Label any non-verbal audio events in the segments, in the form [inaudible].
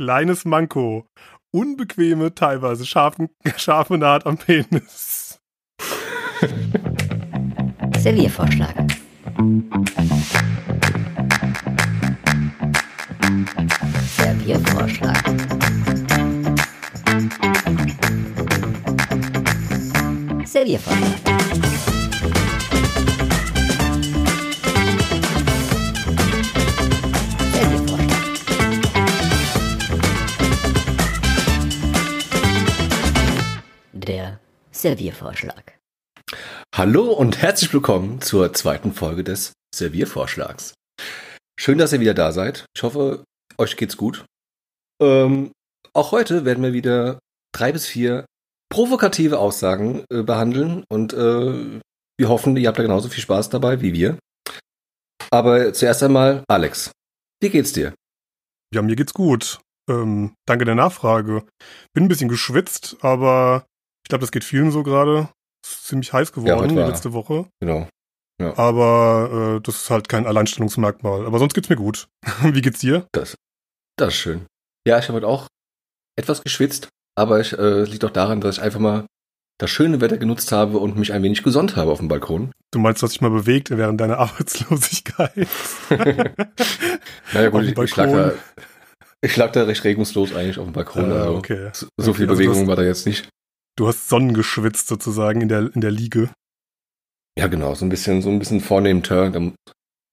Kleines Manko. Unbequeme, teilweise scharfen, [laughs] scharfe Naht am Penis. Serviervorschlag. Serviervorschlag. Serviervorschlag. Serviervorschlag. Hallo und herzlich willkommen zur zweiten Folge des Serviervorschlags. Schön, dass ihr wieder da seid. Ich hoffe, euch geht's gut. Ähm, auch heute werden wir wieder drei bis vier provokative Aussagen äh, behandeln und äh, wir hoffen, ihr habt da genauso viel Spaß dabei wie wir. Aber zuerst einmal, Alex, wie geht's dir? Ja, mir geht's gut. Ähm, danke der Nachfrage. Bin ein bisschen geschwitzt, aber glaube, das geht vielen so gerade. Ist ziemlich heiß geworden heute die letzte Woche. Genau. Aber äh, das ist halt kein Alleinstellungsmerkmal. Aber sonst geht's mir gut. [laughs] Wie geht's dir? Das, das ist schön. Ja, ich habe heute auch etwas geschwitzt, aber ich äh, liegt auch daran, dass ich einfach mal das schöne Wetter genutzt habe und mich ein wenig gesonnt habe auf dem Balkon. Du meinst, du hast dich mal bewegt während deiner [laughs] Arbeitslosigkeit? [laughs] Naja gut, ich, ich, lag da, ich lag da recht regungslos eigentlich auf dem Balkon. Also okay. so, so viel also Bewegung das- war da jetzt nicht. Du hast sonnengeschwitzt sozusagen in der, in der Liege. Ja genau, so ein bisschen, so ein bisschen vornehmen Turn. Da mu-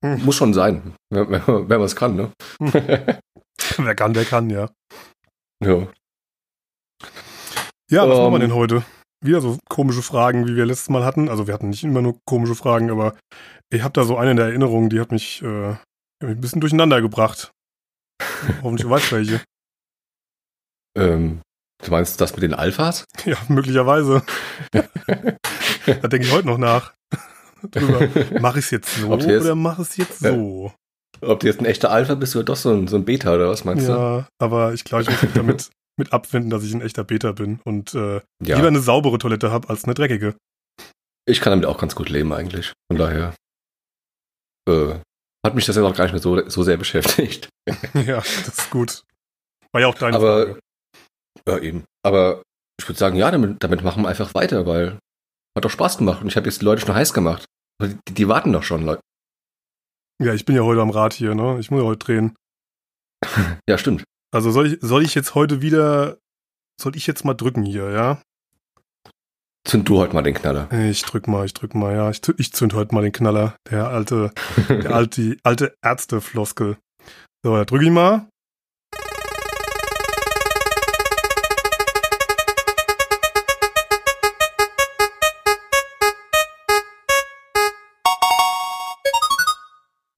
Hm. muss schon sein, wenn, wenn, man es kann, ne? Wer kann, der kann, ja. ja. Ja, was Ähm. machen wir denn heute? Wieder so komische Fragen, wie wir letztes Mal hatten. Also wir hatten nicht immer nur komische Fragen, aber ich habe da so eine in der Erinnerung, die hat mich, äh, hat mich ein bisschen durcheinander gebracht. Hoffentlich du weißt welche. Ähm, du meinst das mit den Alphas? [laughs] Ja, möglicherweise. [laughs] Da denke ich heute noch nach. [laughs] Drüber. Mach ich es jetzt so du jetzt- oder mach es jetzt Ja. so? Ob du jetzt ein echter Alpha bist oder doch so ein, so ein Beta oder was meinst Ja, aber ich glaube, ich muss mich damit mit abfinden, dass ich ein echter Beta bin und äh, du? Ja, lieber eine saubere Toilette habe als eine dreckige. ich kann damit auch ganz gut leben eigentlich. Von daher äh, hat mich das jetzt auch gar nicht mehr so, so sehr beschäftigt. ja, das ist gut. War ja auch deine Aber Frage. Ja, eben. Aber ich würde sagen, ja, damit, damit machen wir einfach weiter, weil hat doch Spaß gemacht und ich habe jetzt die Leute schon heiß gemacht. Die, die warten doch schon, Leute. Ja, ich bin ja heute am Rad hier, ne? Ich muss ja heute drehen. [laughs] Ja, stimmt. Also soll ich, soll ich jetzt heute wieder, soll ich jetzt mal drücken hier, ja? Zünd du heute mal den Knaller. Ich drück mal, ich drück mal, ja. Ich, ich zünd heute mal den Knaller. Der alte, der [laughs] alte, alte Ärztefloskel. So, da drück ich mal.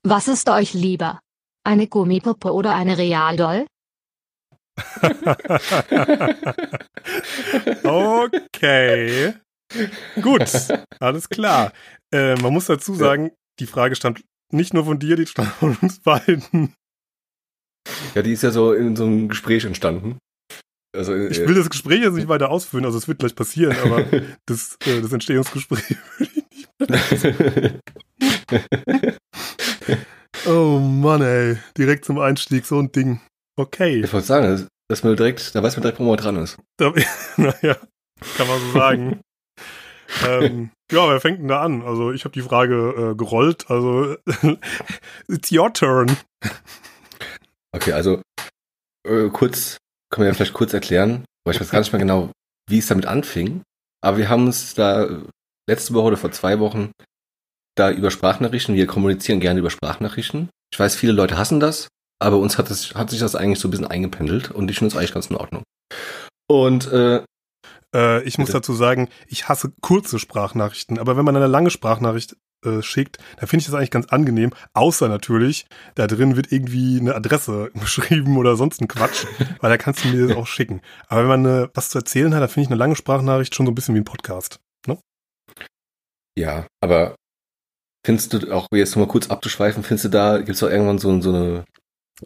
Was ist euch lieber? Eine Gummipuppe oder eine Realdoll? [laughs] okay. Gut, alles klar. Äh, man muss dazu sagen, die Frage stammt nicht nur von dir, die stammt von uns beiden. Ja, die ist ja so in so einem Gespräch entstanden. Also, äh, Ich will das Gespräch jetzt nicht weiter ausführen, also es wird gleich passieren, aber [laughs] das, äh, das Entstehungsgespräch will ich nicht. [laughs] Oh Mann, ey. Direkt zum Einstieg, so ein Ding. Okay. ich wollte sagen, dass, man direkt, da weiß man direkt, wo man dran ist. [laughs] Naja, kann man so sagen. [laughs] ähm, ja, wer fängt denn da an? Also ich habe die Frage äh, gerollt, also it's your turn. Okay, also äh, kurz, können wir ja vielleicht kurz erklären, weil ich weiß gar nicht mehr genau, wie es damit anfing. Aber wir haben uns da letzte Woche oder vor zwei Wochen da über Sprachnachrichten, wir kommunizieren gerne über Sprachnachrichten. Ich weiß, viele Leute hassen das, aber uns hat, es, hat sich das eigentlich so ein bisschen eingependelt und ich finde es eigentlich ganz in Ordnung. Und äh, Äh, ich muss Bitte. dazu sagen, ich hasse kurze Sprachnachrichten, aber wenn man eine lange Sprachnachricht äh, schickt, dann finde ich das eigentlich ganz angenehm, außer natürlich, da drin wird irgendwie eine Adresse [laughs] beschrieben oder sonst ein Quatsch, [laughs] weil da kannst du mir das auch schicken. Aber wenn man äh, was zu erzählen hat, dann finde ich eine lange Sprachnachricht schon so ein bisschen wie ein Podcast. Ja, aber findest du auch, jetzt nochmal kurz abzuschweifen, findest du da, gibt es doch irgendwann so, so eine,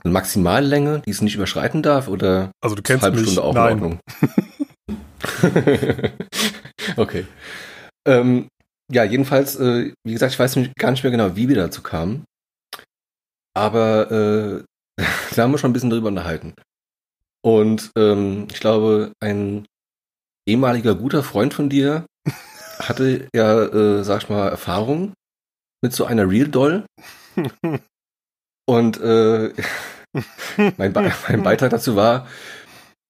eine Maximallänge, die es nicht überschreiten darf? Oder Also du kennst halbe mich. Stunde auch Nein. in Ordnung? [laughs] [laughs] okay. Ähm, ja, jedenfalls, äh, wie gesagt, ich weiß gar nicht mehr genau, wie wir dazu kamen. Aber äh, [laughs] da haben wir schon ein bisschen drüber unterhalten. Und ähm, ich glaube, ein ehemaliger guter Freund von dir hatte ja, äh, sag ich mal, Erfahrung mit so einer Real Doll. [laughs] Und äh, [laughs] mein, Be mein Beitrag dazu war,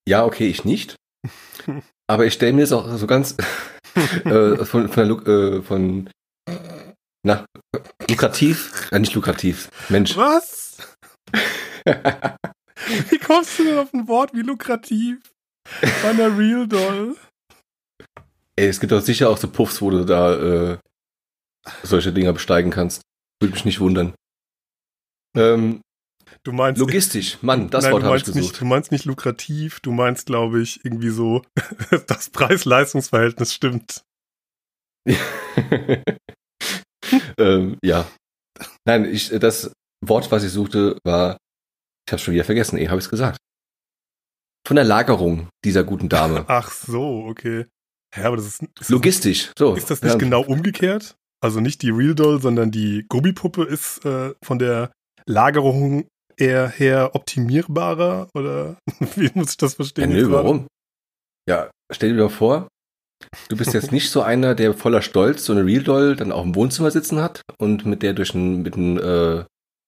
ja, okay, ich nicht. Aber ich stelle mir es auch so ganz [laughs] äh, von, von, der, Lu- äh, von na, lukrativ, äh, nicht lukrativ, Mensch. Was? Wie kommst du denn auf ein Wort wie lukrativ? Bei einer Real Doll. Ey, es gibt doch sicher auch so Puffs, wo du da äh, solche Dinger besteigen kannst. Würde mich nicht wundern. Ähm, Du meinst logistisch, Mann, [laughs] das Nein, Wort du habe ich meinst nicht, gesucht. du meinst nicht lukrativ, du meinst, glaube ich, irgendwie so, [laughs] das Preis-Leistungs-Verhältnis stimmt. [laughs] ähm, ja. Nein, ich, das Wort, was ich suchte, war, ich habe schon wieder vergessen, eh, habe ich es gesagt. Von der Lagerung dieser guten Dame. Ach so, okay. Ja, aber das ist, ist, Logistisch, so. ist das nicht ja. genau umgekehrt? Also nicht die Real Doll, sondern die Gummipuppe ist äh, von der Lagerung eher her optimierbarer oder [laughs] wie muss ich das Ja, verstehen? nö, jetzt gerade? warum? Ja, stell dir doch vor, du bist jetzt [laughs] nicht so einer, der voller Stolz so eine Real Doll dann auch im Wohnzimmer sitzen hat und mit der durch einen, mit einem äh,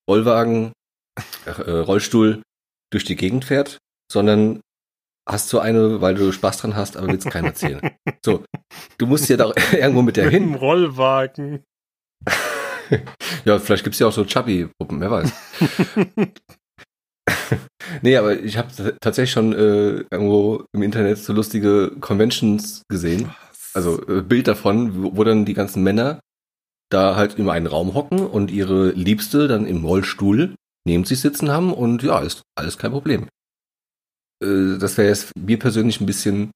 Rollwagen, äh, Rollstuhl durch die Gegend fährt, sondern hast so eine, weil du Spaß dran hast, aber willst keinen erzählen. So, du musst ja da [laughs] irgendwo mit der Mit hin. Rollwagen. [laughs] Ja, vielleicht gibt's ja auch so Chubby-Puppen, wer weiß. [laughs] nee, aber ich habe tatsächlich schon äh, irgendwo im Internet so lustige Conventions gesehen. Also äh, Bild davon, wo, wo dann die ganzen Männer da halt in einen Raum hocken und ihre Liebste dann im Rollstuhl neben sich sitzen haben und ja, ist alles kein Problem. Äh, das wäre jetzt mir persönlich ein bisschen,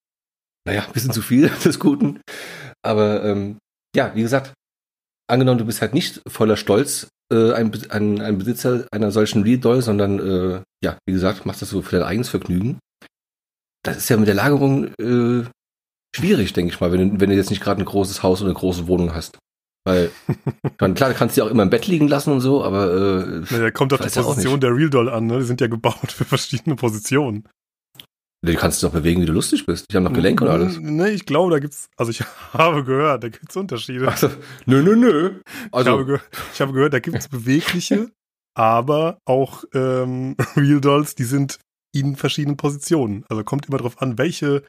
naja, ein bisschen zu viel [laughs] des Guten. Aber ähm, ja, wie gesagt, angenommen, du bist halt nicht voller Stolz äh, ein, ein, ein Besitzer einer solchen Real Doll, sondern äh, ja, wie gesagt, machst das so für dein eigenes Vergnügen. Das ist ja mit der Lagerung äh, schwierig, denke ich mal, wenn, du- wenn du jetzt nicht gerade ein großes Haus oder eine große Wohnung hast. Weil, [laughs] meine, klar, du kannst sie auch immer im Bett liegen lassen und so, aber äh, Naja, kommt auf die Position der Real Doll an, ne? Die sind ja gebaut [laughs] für verschiedene Positionen. Du kannst dich doch bewegen, wie du lustig bist. Die haben noch Gelenke und alles. Ne, ich glaube, da gibt's, also ich [laughs] habe gehört, da gibt's Unterschiede. Also, nö, nö, nö. ich, habe Also, ge ich habe gehört, da gibt's bewegliche, aber auch ähm, [laughs] Real Dolls, die sind in verschiedenen Positionen. Also kommt immer drauf an, welche,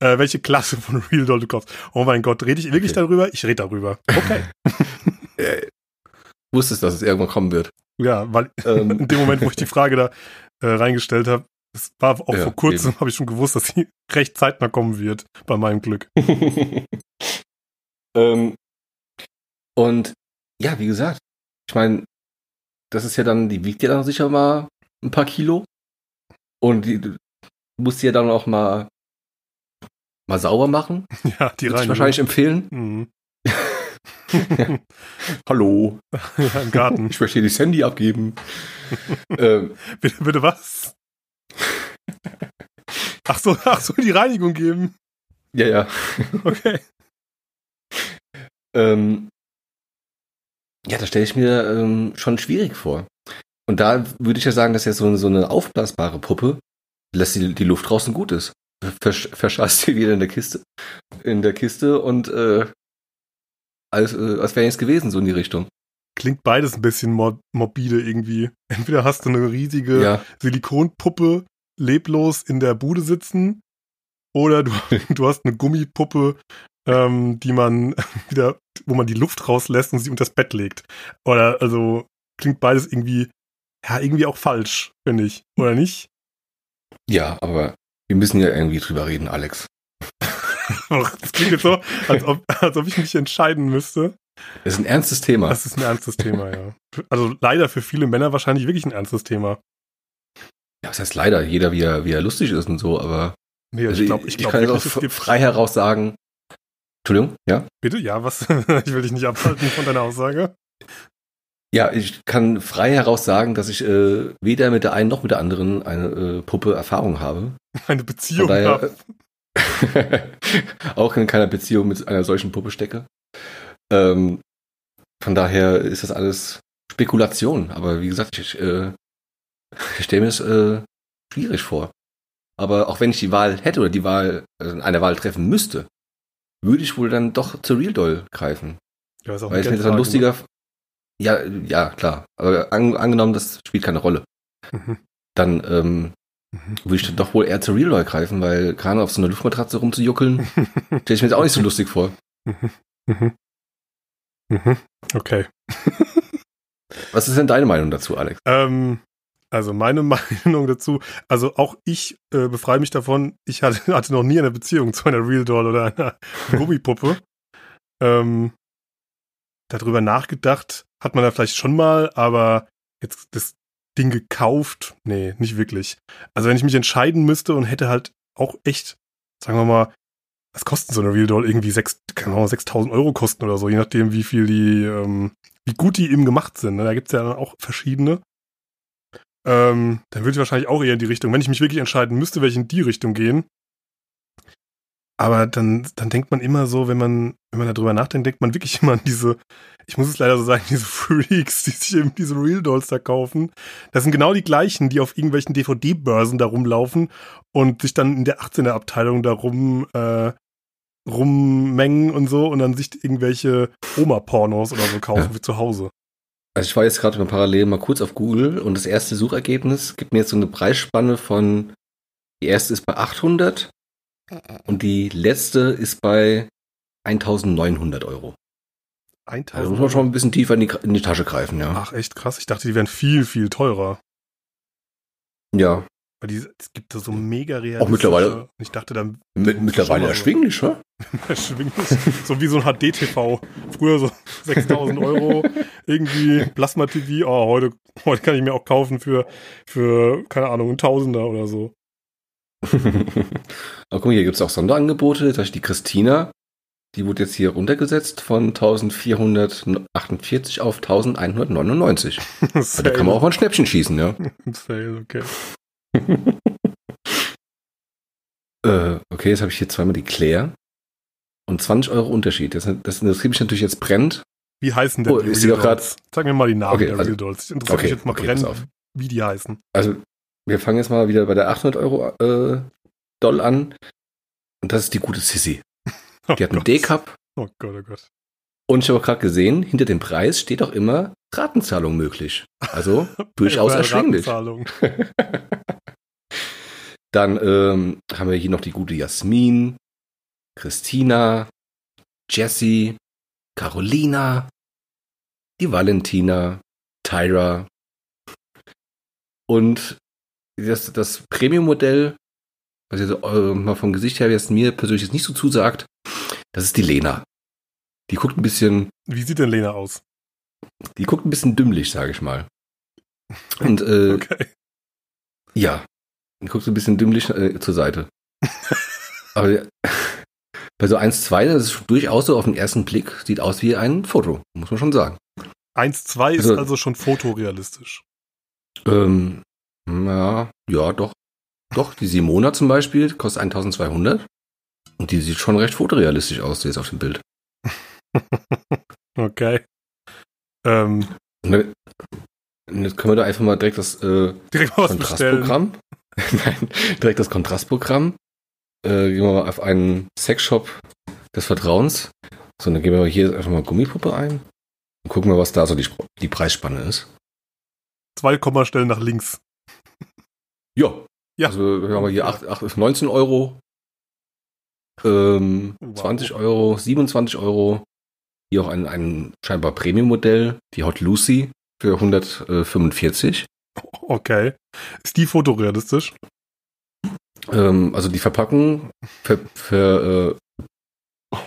äh, welche Klasse von [laughs] Real Doll du kaufst. Oh mein Gott, rede ich wirklich Okay. darüber? Ich rede darüber. Okay. äh, wusstest, dass es irgendwann kommen wird. ja, weil Ähm, in dem Moment, wo ich die Frage da äh, reingestellt habe, es war auch Ja, vor kurzem, habe ich schon gewusst, dass sie [laughs] recht zeitnah kommen wird, bei meinem Glück. [laughs] ähm, und ja, wie gesagt, ich meine, das ist ja dann, die wiegt ja dann sicher mal ein paar Kilo. Und die musst ja dann auch mal, mal sauber machen. [laughs] Ja, die ich rein. wahrscheinlich empfehlen. Mhm. Hallo, ja, im Garten. ich möchte dir das Handy abgeben. ähm, Bitte, bitte was? [laughs] Ach so, ach so, die Reinigung geben. ja, ja. Okay. [laughs] Ähm, ja, das stelle ich mir ähm, schon schwierig vor. Und da würde ich ja sagen, dass jetzt so, so eine aufblasbare Puppe lässt die, die Luft draußen gut ist. Versch verscheißt die wieder in der Kiste, in der Kiste und äh, als, äh, als wäre nichts gewesen, so in die Richtung. Klingt beides ein bisschen mor morbide irgendwie. Entweder hast du eine riesige Ja, Silikonpuppe leblos in der Bude sitzen oder du, [laughs] du hast eine Gummipuppe, ähm, die man [laughs] wieder, wo man die Luft rauslässt und sie unter das Bett legt. Oder also klingt beides irgendwie, ja, irgendwie auch falsch, finde ich. Oder nicht? ja, aber wir müssen ja irgendwie drüber reden, Alex. [laughs] Das klingt jetzt so, als ob, als ob ich mich entscheiden müsste. Das ist ein ernstes Thema. Das ist ein ernstes Thema, ja. Also leider für viele Männer wahrscheinlich wirklich ein ernstes Thema. Ja, was heißt leider, jeder wie er, wie er lustig ist und so, aber Nee, also ich glaube, ich, glaub kann wirklich, auch frei heraus sagen. Entschuldigung, ja? Bitte, ja, was? [laughs] ich will dich nicht abhalten von deiner Aussage. Ja, ich kann frei heraus sagen, dass ich äh, weder mit der einen noch mit der anderen eine äh, Puppe Erfahrung habe. Eine Beziehung daher, habe. [laughs] auch in keiner Beziehung mit einer solchen Puppe stecke. Ähm, von daher ist das alles Spekulation. Aber wie gesagt, ich, äh, ich stelle mir es äh, schwierig vor. Aber auch wenn ich die Wahl hätte oder die Wahl, also eine Wahl treffen müsste, würde ich wohl dann doch zur Real Doll greifen. Ja, ist auch Weil ich finde das Geldfrage, lustiger. Ja, ja, klar. Aber an, angenommen, das spielt keine Rolle. Mhm. Dann ähm, Mhm. würde ich dann doch wohl eher zur Real Doll greifen, weil gerade auf so einer Luftmatratze rumzujuckeln, [laughs] stelle ich mir jetzt auch nicht so lustig vor. Mhm. Mhm. Mhm. Okay. Was ist denn deine Meinung dazu, Alex? Ähm, also meine [laughs] Meinung dazu, also auch ich äh, befreie mich davon, ich hatte, [laughs] hatte noch nie eine Beziehung zu einer Real Doll oder einer [laughs] Gummipuppe. ähm, darüber nachgedacht hat man da vielleicht schon mal, aber jetzt das Ding gekauft, nee, nicht wirklich. Also wenn ich mich entscheiden müsste und hätte halt auch echt, sagen wir mal, was kostet so eine Real Doll? Irgendwie sechs, keine Ahnung, 6000 Euro kosten oder so, je nachdem, wie viel die, ähm, wie gut die eben gemacht sind. Ne? Da gibt's ja dann auch verschiedene. Ähm, dann würde ich wahrscheinlich auch eher in die Richtung, wenn ich mich wirklich entscheiden müsste, welche in die Richtung gehen. Aber dann, dann denkt man immer so, wenn man, wenn man darüber nachdenkt, denkt man wirklich [laughs] immer an diese, ich muss es leider so sagen, [laughs] diese Freaks, die sich eben diese Real Dolls da kaufen. Das sind genau die gleichen, die auf irgendwelchen DVD-Börsen da rumlaufen und sich dann in der 18er Abteilung da rum, äh, rummengen und so und dann sich irgendwelche Oma-Pornos oder so kaufen Ja. für zu Hause. Also ich war jetzt gerade mal parallel mal kurz auf Google und das erste Suchergebnis gibt mir jetzt so eine Preisspanne von, die erste ist bei 800 und die letzte ist bei 1900 Euro. 1000 Also muss man schon ein bisschen tiefer in die, in die Tasche greifen, ja. Ach, echt krass. Ich dachte, die wären viel, viel teurer. Ja, Weil die, es gibt da so mega realistische. Auch mittlerweile- Ich dachte dann mit, mittlerweile mal so. erschwinglich, [laughs] erschwinglich. so wie so ein HD-TV. Früher so 6000 Euro. Irgendwie Plasma-TV. Oh, heute, heute kann ich mir auch kaufen für, für, keine Ahnung, ein Tausender oder so. [laughs] Aber guck mal, hier gibt's auch Sonderangebote. Da ist die Christina, die wurde jetzt hier runtergesetzt von 1448 auf 1199. [laughs] Also da kann man auch mal ein Schnäppchen schießen, ja. Sale, okay. [laughs] Äh, okay, jetzt habe ich hier zweimal die Claire. Und 20 Euro Unterschied. Das, das interessiert mich natürlich jetzt brennt. Wie heißen denn Oh, die Real Dolls? Sag mir mal die Namen Okay, der also- Real Dolls. Ich interessiere okay, mich jetzt mal okay, brennend, auf. wie die heißen. Also, wir fangen jetzt mal wieder bei der 800 Euro äh, Doll an. Und das ist die gute Sissy. [laughs] Oh Die hat einen. D-Cup. Oh Gott, oh Gott. Und ich habe auch gerade gesehen, hinter dem Preis steht auch immer Ratenzahlung möglich. Also [laughs] durchaus erschwinglich. [laughs] Dann ähm, haben wir hier noch die gute Jasmin, Christina, Jessie, Carolina, die Valentina, Tyra und das, das Premium-Modell, was jetzt äh, mal vom Gesicht her jetzt mir persönlich jetzt nicht so zusagt, das ist die Lena. Die guckt ein bisschen, Wie sieht denn Lena aus? Die guckt ein bisschen dümmlich, sage ich mal. Und äh, [laughs] Okay. Ja. Und guckst ein bisschen dümmlich äh, zur Seite. [laughs] Aber ja, bei so 1,2, das ist durchaus so auf den ersten Blick, sieht aus wie ein Foto, muss man schon sagen. 1,2 ist Also- also schon fotorealistisch. Ähm, ja, ja, doch. Doch, die Simona zum Beispiel kostet 1200. Und die sieht schon recht fotorealistisch aus, jetzt auf dem Bild. [laughs] Okay. Ähm, und jetzt können wir da einfach mal direkt das äh, direkt. Kontrastprogramm. [laughs] Nein, direkt das Kontrastprogramm. Äh, gehen wir mal auf einen Sexshop des Vertrauens. So, dann geben wir mal hier einfach mal Gummipuppe ein und gucken mal, was da so die, die Preisspanne ist. Zwei Kommastellen nach links. [laughs] Ja. Ja. Also wir haben wir hier 8, 8, 19 Euro, ähm, Wow. 20 Euro, 27 Euro. Hier auch ein, ein scheinbar Premium-Modell, die Hot Lucy für 145. Okay. Ist die fotorealistisch? Ähm, also die Verpackung ver, ver, äh,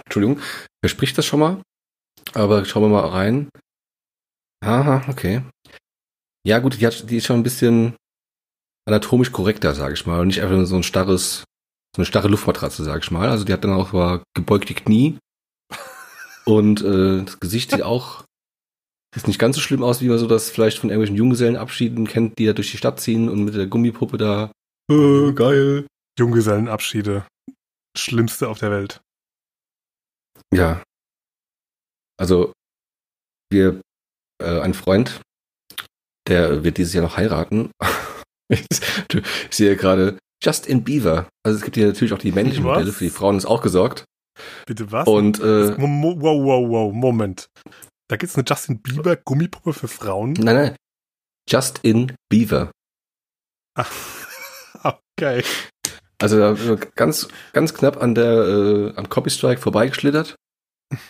Entschuldigung, verspricht das schon mal. Aber schauen wir mal rein. Aha, okay. Ja gut, die, hat, die ist schon ein bisschen anatomisch korrekter, sage ich mal. Und nicht einfach so ein starres, so eine starre Luftmatratze, sage ich mal. Also die hat dann auch gebeugte Knie. Und äh, das Gesicht sieht auch ist nicht ganz so schlimm aus, wie man so das vielleicht von irgendwelchen Junggesellenabschieden kennt, die da durch die Stadt ziehen und mit der Gummipuppe da. Äh, geil. Junggesellenabschiede. Schlimmste auf der Welt. Ja. Also, wir, äh, ein Freund, der wird dieses Jahr noch heiraten. [laughs] ich sehe gerade, Justin Bieber. Also es gibt hier natürlich auch die männlichen Was? Modelle, für die Frauen ist auch gesorgt. Bitte was? Und äh, wow, wow, wow, Moment. Da gibt's eine Justin Bieber Gummipuppe für Frauen. nein, nein. Justin Bieber. [laughs] Okay. Also ganz, ganz knapp an der, äh, am Copy Strike vorbeigeschlittert. [laughs]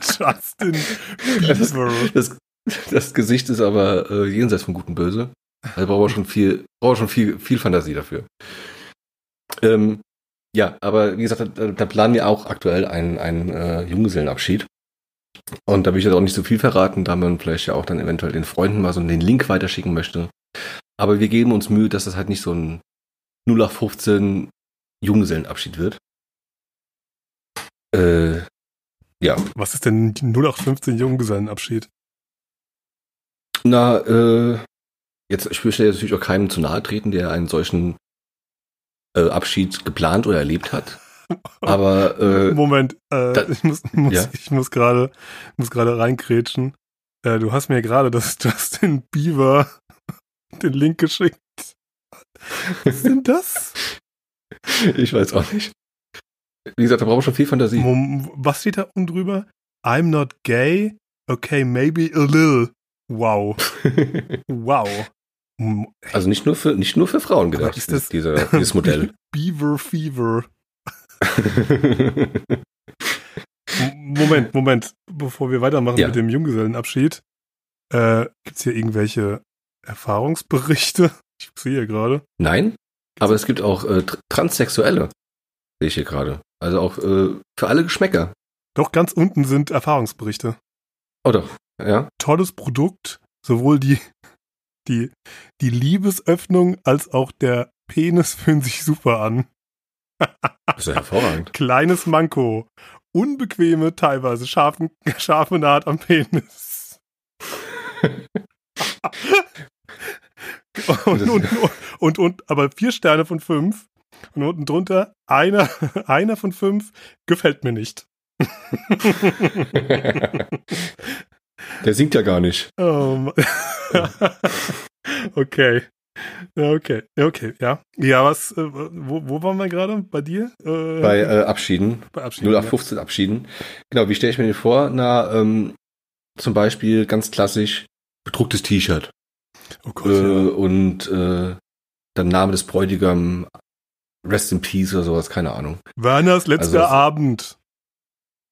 Justin [laughs] Bieber. Das, das Gesicht ist aber äh, jenseits von Gut und Böse. Also brauchen wir schon viel, brauchen wir schon viel, viel Fantasie dafür. Ähm, ja, aber wie gesagt, da, da planen wir auch aktuell einen, einen äh, Junggesellenabschied. Und da will ich jetzt auch nicht so viel verraten, da man vielleicht ja auch dann eventuell den Freunden mal so den Link weiterschicken möchte. Aber wir geben uns Mühe, dass das halt nicht so ein 0815 Junggesellenabschied wird. Äh, ja, Was ist denn die 0815 Junggesellenabschied? Na, äh, jetzt, ich möchte jetzt natürlich auch keinem zu nahe treten, der einen solchen äh, Abschied geplant oder erlebt hat. Aber äh, Moment, äh, da- ich muss, muss Ja? ich muss gerade muss gerade reinkrätschen. Äh, du hast mir gerade das Justin Bieber [laughs] den Link geschickt. Was ist denn das? [laughs] ich weiß auch nicht. Wie gesagt, da brauchen wir schon viel Fantasie. Was steht da unten drüber? I'm not gay. Okay, maybe a little. Wow. [laughs] Wow. Also nicht nur für nicht nur für Frauen gedacht, ist das- dieser, [laughs] dieses Modell. [laughs] Beaver Fever. [laughs] Moment, Moment. Bevor wir weitermachen Ja. mit dem Junggesellenabschied, äh, gibt's hier irgendwelche Erfahrungsberichte? Ich sehe hier gerade. Nein, aber es gibt auch äh, Tr- Transsexuelle, sehe ich hier gerade. Also auch äh, für alle Geschmäcker. Doch ganz unten sind Erfahrungsberichte. Oh doch, ja. Tolles Produkt, sowohl die, die, die Liebesöffnung als auch der Penis fühlen sich super an. Das ist ja hervorragend. Kleines Manko. Unbequeme, teilweise scharfen, scharfe Naht am Penis. [laughs] und, und, und, und, aber vier Sterne von fünf. Und unten drunter, einer, [laughs] einer von fünf gefällt mir nicht. [laughs] Der singt ja gar nicht. [laughs] Okay. Ja, okay. Ja, Okay, ja. Ja, was, äh, wo, wo waren wir gerade? Bei dir? Äh, Bei äh, Abschieden. bei Abschied. 0815 Abschieden. Genau, wie stelle ich mir den vor? Na, ähm, zum Beispiel ganz klassisch bedrucktes T-Shirt. Oh Gott, ja. und äh, dann Name des Bräutigam, Rest in Peace oder sowas, keine Ahnung. Werners letzter Also- Abend.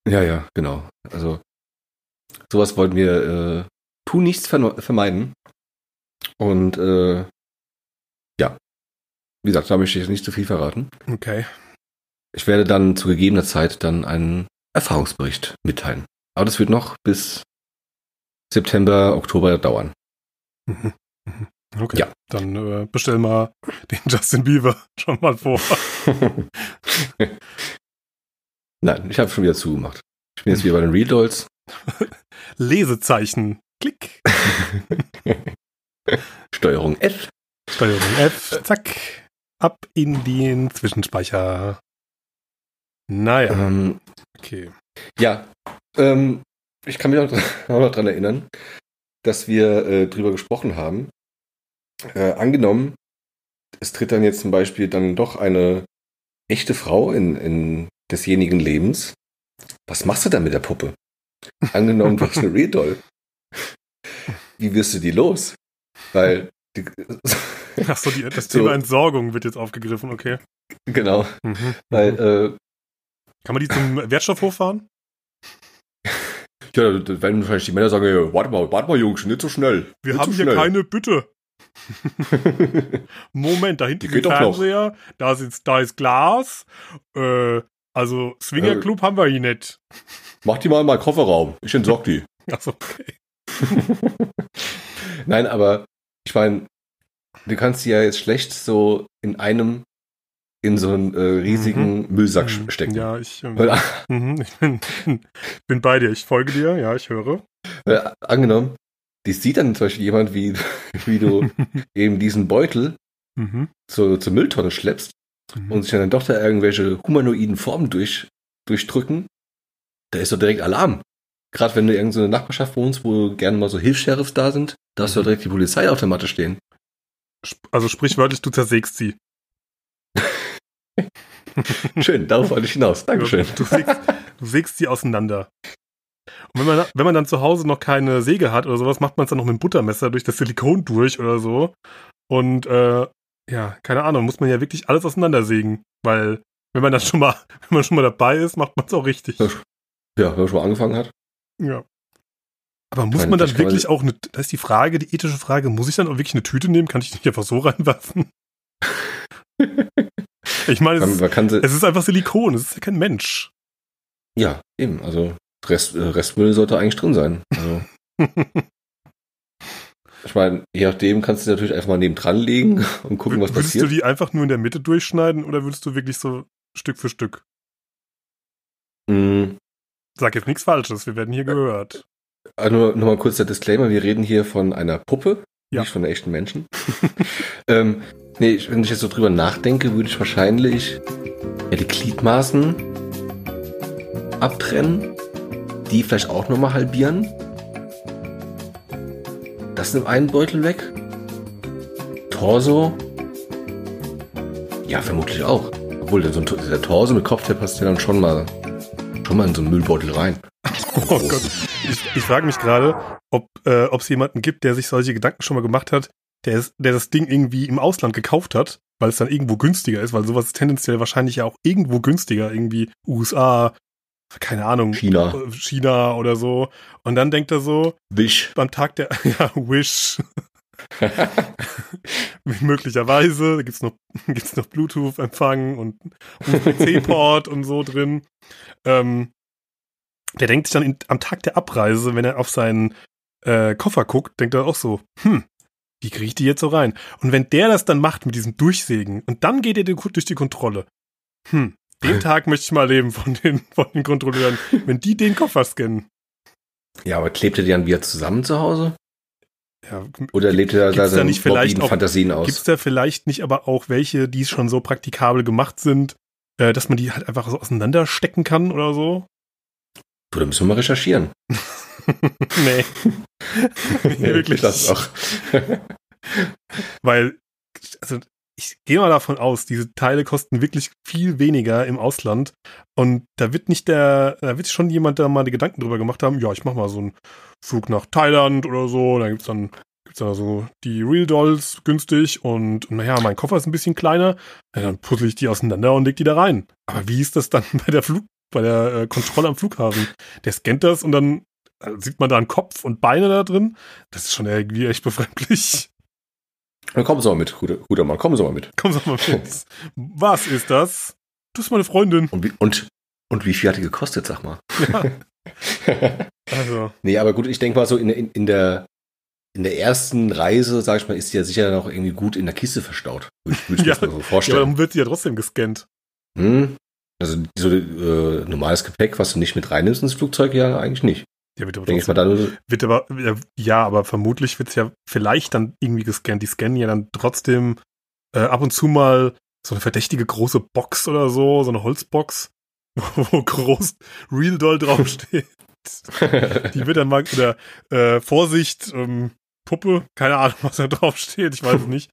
Ja, ja, genau. Also sowas wollten wir äh, tun nichts vermeiden. Und äh, ja, wie gesagt, da möchte ich jetzt nicht zu viel verraten. Okay. Ich werde dann zu gegebener Zeit dann einen Erfahrungsbericht mitteilen. Aber das wird noch bis September, Oktober dauern. Mhm. Mhm. Okay. Ja. Dann äh, bestell mal den [laughs] Justin Bieber [laughs] schon mal vor. [laughs] Nein, ich habe schon wieder zugemacht. Ich bin jetzt wieder bei den Real Dolls. [laughs] Lesezeichen. Klick. [laughs] Steuerung F. Steuerung F. Zack. Ab in den Zwischenspeicher. Naja, Ähm, okay. ja, ähm, ich kann mich [laughs] auch, noch dran erinnern, dass wir äh, drüber gesprochen haben. Äh, angenommen, es tritt dann jetzt zum Beispiel dann doch eine echte Frau in, in desjenigen Lebens. Was machst du dann mit der Puppe? Angenommen, du [laughs] hast eine Real Doll. Wie wirst du die los? Weil, die, Achso, die, das So. Thema Entsorgung wird jetzt aufgegriffen, okay. genau, Mhm. weil, äh, Kann man die zum Wertstoffhof fahren? ja, da werden wahrscheinlich die Männer sagen, ja, warte mal, warte mal, Jungs, nicht so schnell. Wir nicht haben so hier schnell. keine Bütte. [laughs] Moment, da hinten ist. Fernseher, da ist, da ist Glas. Äh, also Swingerclub haben wir hier nicht. Mach die mal in meinen Kofferraum. Ich entsorg die. [laughs] Achso, okay. [laughs] Nein, aber ich meine, du kannst die ja jetzt schlecht so in einem, in so einen äh, riesigen Müllsack Mhm. stecken. Ja, ich, ähm, Weil, [laughs] mhm, ich bin, bin bei dir. Ich folge dir. Ja, ich höre. äh, angenommen, die sieht dann zum Beispiel jemand, wie, wie du eben diesen Beutel Mhm. zur, zur Mülltonne schleppst Mhm. und sich dann doch da irgendwelche humanoiden Formen durch, durchdrücken, da ist doch direkt Alarm. Gerade wenn du in irgendeiner Nachbarschaft wohnst, wo gerne mal so Hilfs-Sheriffs da sind, da hast du Mhm. doch direkt die Polizei auf der Matte stehen. Also sprichwörtlich, du zersägst sie. [laughs] Schön, darauf wollte ich hinaus. Dankeschön. Du sägst, du sägst sie auseinander. Und wenn man, wenn man dann zu Hause noch keine Säge hat oder sowas, macht man es dann noch mit dem Buttermesser durch das Silikon durch oder so. Und äh, ja, keine Ahnung, muss man ja wirklich alles auseinandersägen. Weil, wenn man dann schon mal, [laughs] wenn man schon mal dabei ist, macht man es auch richtig. Ja. Wenn man schon mal angefangen hat. Ja. Aber muss meine, man dann kann man- wirklich auch eine, da ist die Frage, die ethische Frage, muss ich dann auch wirklich eine Tüte nehmen? Kann ich nicht einfach so [laughs] reinwerfen? [laughs] ich meine, es kann es ist einfach Silikon, es ist ja kein Mensch. ja, eben. Also Rest, äh, Restmüll sollte eigentlich drin sein. Also, [laughs] ich meine, je nachdem kannst du natürlich einfach mal nebendran legen und gucken, was würdest passiert. du die einfach nur in der Mitte durchschneiden oder würdest du wirklich so Stück für Stück? Mm, Sag jetzt nichts Falsches, wir werden hier gehört. Also nur, mal kurz der Disclaimer, wir reden hier von einer Puppe, Ja. nicht von einem echten Menschen. [laughs] ähm, nee, wenn ich jetzt so drüber nachdenke, würde ich wahrscheinlich ja, die Gliedmaßen abtrennen, die vielleicht auch nochmal halbieren. Das in einen Beutel weg. Torso. Ja, vermutlich auch. Obwohl, der, so ein, der Torso mit Kopfteil passt ja dann schon mal, schon mal in so einen Müllbeutel rein. [laughs] Oh Gott. Ich, ich frage mich gerade, ob äh, es jemanden gibt, der sich solche Gedanken schon mal gemacht hat, der, ist, der das Ding irgendwie im Ausland gekauft hat, weil es dann irgendwo günstiger ist, weil sowas ist tendenziell wahrscheinlich ja auch irgendwo günstiger, irgendwie USA, keine Ahnung, China. äh, China oder so. Und dann denkt er so, Wisch. beim Tag der, [laughs] ja, Wish, [laughs] möglicherweise, da gibt's noch, [laughs] gibt's noch Bluetooth-Empfang und USB-C-Port und so drin. Ähm, der denkt sich dann in, am Tag der Abreise, wenn er auf seinen äh, Koffer guckt, denkt er auch so, hm, wie kriege ich die jetzt so rein? Und wenn der das dann macht mit diesem Durchsägen und dann geht er durch die Kontrolle, hm, den Tag möchte ich mal leben von den, von den Kontrolleuren, wenn die den Koffer scannen. Ja, aber klebt er die dann wieder zusammen zu Hause? Ja, Oder lebt er da seine nicht vielleicht auch- Fantasien Gibt es aus? da vielleicht nicht aber auch welche, die schon so praktikabel gemacht sind, äh, dass man die halt einfach so auseinanderstecken kann oder so? Du, da müssen wir mal recherchieren. [laughs] [laughs] nee. nee, wirklich. Das auch. Weil, also ich gehe mal davon aus, diese Teile kosten wirklich viel weniger im Ausland. Und da wird nicht der, da wird schon jemand da mal die Gedanken drüber gemacht haben, ja, ich mach mal so einen Flug nach Thailand oder so. Da gibt's dann, gibt's dann so die Real Dolls günstig und naja, mein Koffer ist ein bisschen kleiner. Ja, dann puzzle ich die auseinander und leg die da rein. Aber wie ist das dann [laughs] bei der Flug, bei der äh, Kontrolle am Flughafen? Der scannt das und dann äh, sieht man da einen Kopf und Beine da drin. Das ist schon irgendwie echt befremdlich. Dann kommen Sie mal mit, guter, guter Mann, kommen Sie mal mit. Komm, sag mal mit. [laughs] Was ist das? Das ist meine Freundin. Und wie, und, und wie viel hat die gekostet, sag mal? [laughs] Also, nee, aber gut, ich denke mal so in, in, in der in der ersten Reise, sag ich mal, ist die ja sicher noch irgendwie gut in der Kiste verstaut. Würde ich, würd ich [laughs] Ja, mir so ja, aber vorstellen. dann wird sie ja trotzdem gescannt. hm? Also so äh, normales Gepäck, was du nicht mit reinnimmst ins Flugzeug, ja eigentlich nicht. Ja, wird aber, Denke ich mal trotzdem, dann. wird aber ja, aber vermutlich wird es ja vielleicht dann irgendwie gescannt. Die scannen ja dann trotzdem äh, ab und zu mal so eine verdächtige große Box oder so, so eine Holzbox, [laughs] wo groß Real Doll draufsteht. [laughs] Die wird dann mal, oder äh, Vorsicht, ähm, Puppe, keine Ahnung, was da draufsteht, ich weiß es nicht.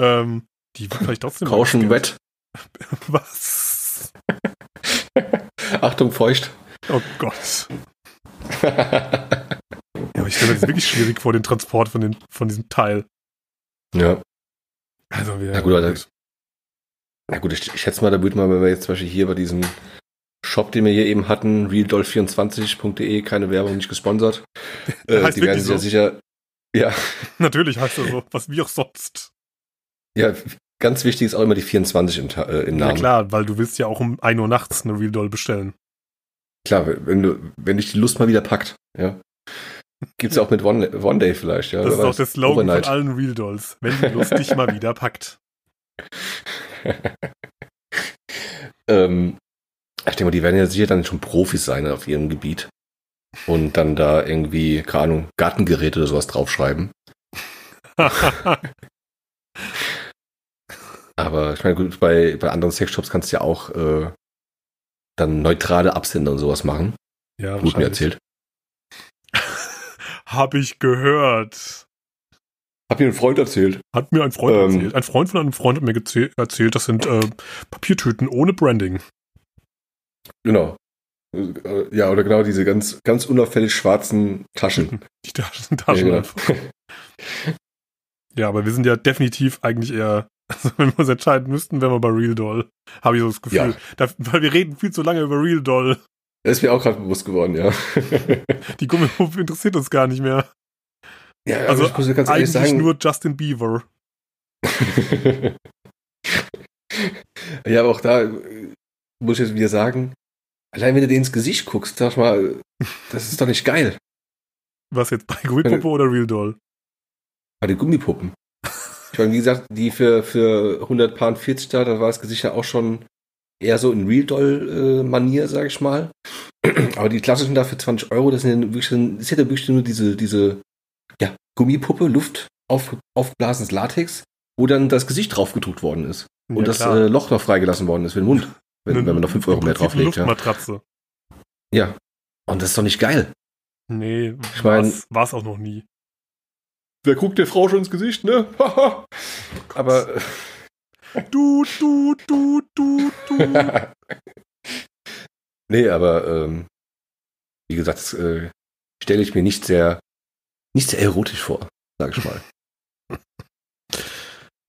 Ähm, die wird vielleicht trotzdem mal Caution gescannt. wet. [laughs] Was? Achtung, feucht. Oh Gott. [laughs] Ja, aber ich stelle mir das wirklich schwierig vor, den Transport von, den, von diesem Teil. ja. Also, wir, Ja, gut, aber Na gut, ich, ich schätze mal, da würde man, wenn wir jetzt zum Beispiel hier bei diesem Shop, den wir hier eben hatten, realdoll24.de, keine Werbung, nicht gesponsert. [laughs] Äh, Heißt die werden sich ja so? sicher, ja, [laughs] Natürlich heißt er so, was wie auch sonst. ja, ganz wichtig ist auch immer die 24 im, äh, im Na Namen. klar, weil du willst ja auch um 1 Uhr nachts eine Real Doll bestellen. Klar, wenn du, wenn dich die Lust mal wieder packt, ja. Gibt's ja auch mit One, One Day vielleicht, ja. Das ist auch der Slogan Overnight. von allen Real Dolls. Wenn die Lust dich mal wieder packt. [laughs] ähm, ich denke mal, die werden ja sicher dann schon Profis sein auf ihrem Gebiet. Und dann da irgendwie, keine Ahnung, Gartengeräte oder sowas draufschreiben. [laughs] Aber ich meine, gut, bei, bei anderen Sexshops kannst du ja auch äh, dann neutrale Absender und sowas machen. ja, Gut mir erzählt. [laughs] Hab ich gehört. Hab mir ein Freund erzählt. Hat mir ein Freund Ähm. erzählt. Ein Freund von einem Freund hat mir erzählt, das sind äh, Papiertüten ohne Branding. Genau. Ja, oder genau diese ganz, ganz unauffällig schwarzen Taschen. [laughs] Die Taschen, Taschen Ja, genau. Ja, aber wir sind ja definitiv eigentlich eher, also wenn wir uns entscheiden müssten, wären wir bei Real Doll. Habe ich so das Gefühl. Ja. Da, weil wir reden viel zu lange über Real Doll. Das ist mir auch gerade bewusst geworden, ja. Die Gummipuppe interessiert uns gar nicht mehr. ja, Also ich muss ganz ehrlich eigentlich sagen. nur Justin Bieber. [laughs] ja, aber auch da äh, muss ich jetzt wieder sagen, allein wenn du dir ins Gesicht guckst, sag mal, das ist doch nicht geil. Was jetzt bei Gummipuppe oder Real Doll? Bei den Gummipuppen. Ich meine, wie gesagt, die für, für 100 Paar 40 da, da war das Gesicht ja auch schon eher so in Real Doll-Manier, sag ich mal. [clears throat] Aber die klassischen da für 20 Euro, das sind ja wirklich, das ist ja wirklich nur diese, diese, ja, Gummipuppe, Luft auf, aufgeblasenes Latex, wo dann das Gesicht draufgedruckt worden ist. Und Ja, das klar. äh, Loch noch freigelassen worden ist für den Mund. Wenn, Eine- wenn man noch 5 Euro mehr drauflegt, eine ja. Luftmatratze. Ja. Und das ist doch nicht geil. Nee, Ich mein- war es auch noch nie. Wer guckt der Frau schon ins Gesicht, ne? [laughs] Aber äh, Du, du, du, du, du. [laughs] nee, aber ähm, wie gesagt, das, äh, stelle ich mir nicht sehr, nicht sehr erotisch vor, sag ich mal. [laughs]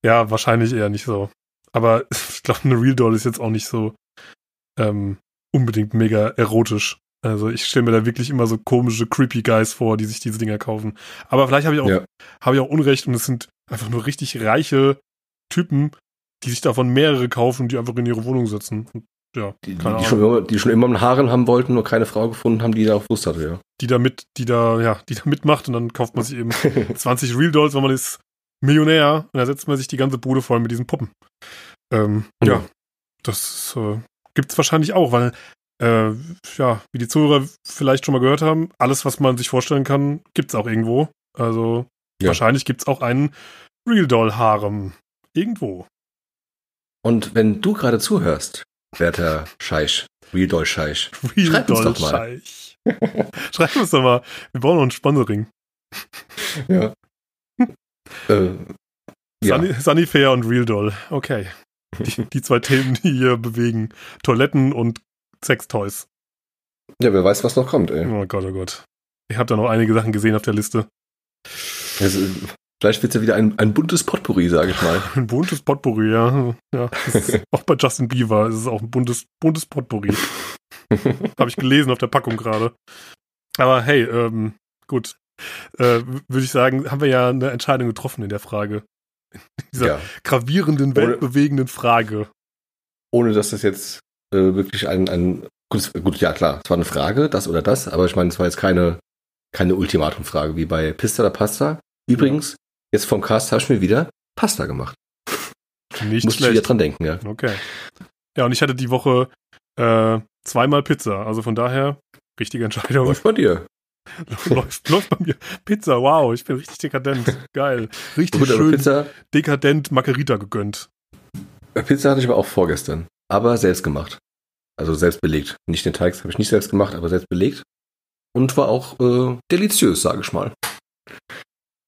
ja, wahrscheinlich eher nicht so. Aber ich glaube, eine Real Doll ist jetzt auch nicht so ähm, unbedingt mega erotisch. Also ich stelle mir da wirklich immer so komische, creepy Guys vor, die sich diese Dinger kaufen. Aber vielleicht habe ich auch, Ja. habe ich auch Unrecht und es sind einfach nur richtig reiche Typen, die sich davon mehrere kaufen und die einfach in ihre Wohnung setzen. Und, ja, Die, die, die, schon immer, die schon immer einen Haaren haben wollten, nur keine Frau gefunden haben, die da auf Lust hatte, ja. die da mit, die da, ja, die da mitmacht und dann kauft man sich eben [laughs] 20 Real Dolls, weil man ist Millionär und da setzt man sich die ganze Bude voll mit diesen Puppen. Ähm, ja. Ja. das äh, gibt's wahrscheinlich auch, weil, äh, ja, wie die Zuhörer vielleicht schon mal gehört haben, alles, was man sich vorstellen kann, gibt's auch irgendwo. Also Ja. wahrscheinlich gibt's auch einen Real Doll Harem. Irgendwo. Und wenn du gerade zuhörst, werter Scheich, Real Doll Scheich, Real Schreib uns Doll doch mal. Scheich. [laughs] Schreib uns doch mal. Wir brauchen noch ein Sponsoring. ja. [laughs] äh, ja. Sunny, Sunny Fair und Real Doll. Okay. Die, die zwei Themen, die hier bewegen. Toiletten und Sextoys. ja, wer weiß, was noch kommt, ey. Oh Gott, oh Gott. Ich habe da noch einige Sachen gesehen auf der Liste. Äh, vielleicht wird's ja wieder ein, ein buntes Potpourri, sage ich mal. [laughs] Ein buntes Potpourri, ja. ja [laughs] auch bei Justin Bieber ist es auch ein buntes, buntes Potpourri. [laughs] Habe ich gelesen auf der Packung gerade. Aber hey, ähm, gut. Äh, Würde ich sagen, haben wir ja eine Entscheidung getroffen in der Frage. In dieser ja. gravierenden, weltbewegenden Frage. Ohne dass das jetzt äh, wirklich ein, ein gut, gut, ja klar, es war eine Frage, das oder das, aber ich meine, es war jetzt keine, keine Ultimatumfrage wie bei Pista oder Pasta. Übrigens, jetzt vom Cast habe ich mir wieder Pasta gemacht. Nicht Musste ich wieder schlecht. dran denken, ja. Okay. Ja, und ich hatte die Woche äh, zweimal Pizza. Also von daher, richtige Entscheidung. Was bei dir? [laughs] läuft, läuft bei mir. Pizza, wow, ich bin richtig dekadent. Geil. Richtig Gut, schön Pizza, dekadent Margarita gegönnt. Pizza hatte ich aber auch vorgestern, aber selbst gemacht. Also selbst belegt. Nicht den Teig habe ich nicht selbst gemacht, aber selbst belegt. Und war auch äh, deliziös, sage ich mal.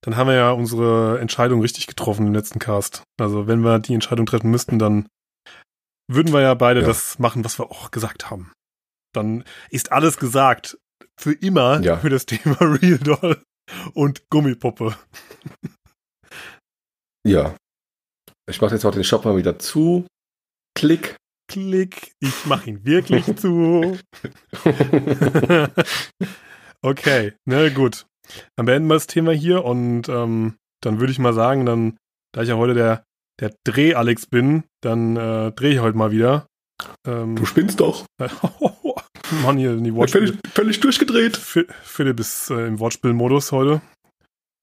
Dann haben wir ja unsere Entscheidung richtig getroffen im letzten Cast. Also wenn wir die Entscheidung treffen müssten, dann würden wir ja beide Ja. das machen, was wir auch gesagt haben. Dann ist alles gesagt. Für immer Ja. für das Thema [laughs] Real Doll und Gummipuppe. Ja. Ich mache jetzt auch den Shop mal wieder zu. Klick. Klick, ich mache ihn wirklich zu. [laughs] okay, na gut. Dann beenden wir das Thema hier und ähm, dann würde ich mal sagen, dann, da ich ja heute der, der Dreh-Alex bin, dann äh, drehe ich heute mal wieder. Ähm, Du spinnst doch. [laughs] Mann, hier in die Wortspiel. Völlig, völlig durchgedreht. Phi- Philipp ist äh, im Wortspielmodus heute.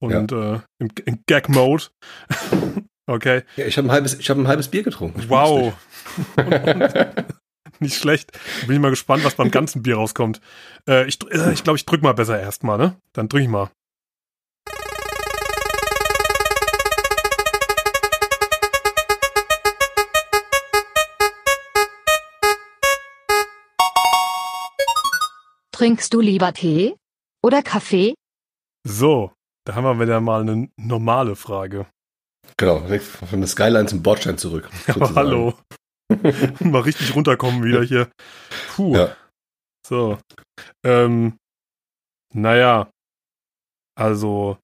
Und äh, im, im Gag-Mode. [laughs] okay. Ja, ich habe ein halbes, ich habe ein halbes Bier getrunken. Ich Wow. [laughs] Nicht schlecht. Bin ich mal gespannt, was beim ganzen Bier rauskommt. Äh, ich glaube, äh, ich, glaub, ich drück mal besser erstmal, ne? Dann drück ich mal. Trinkst du lieber Tee? Oder Kaffee? So, Da haben wir wieder mal eine normale Frage. Genau, weg von der Skyline zum Bordstein zurück. [laughs] Sozusagen. hallo. [laughs] mal richtig runterkommen wieder hier. Puh. Ja. So. Ähm, naja. Also,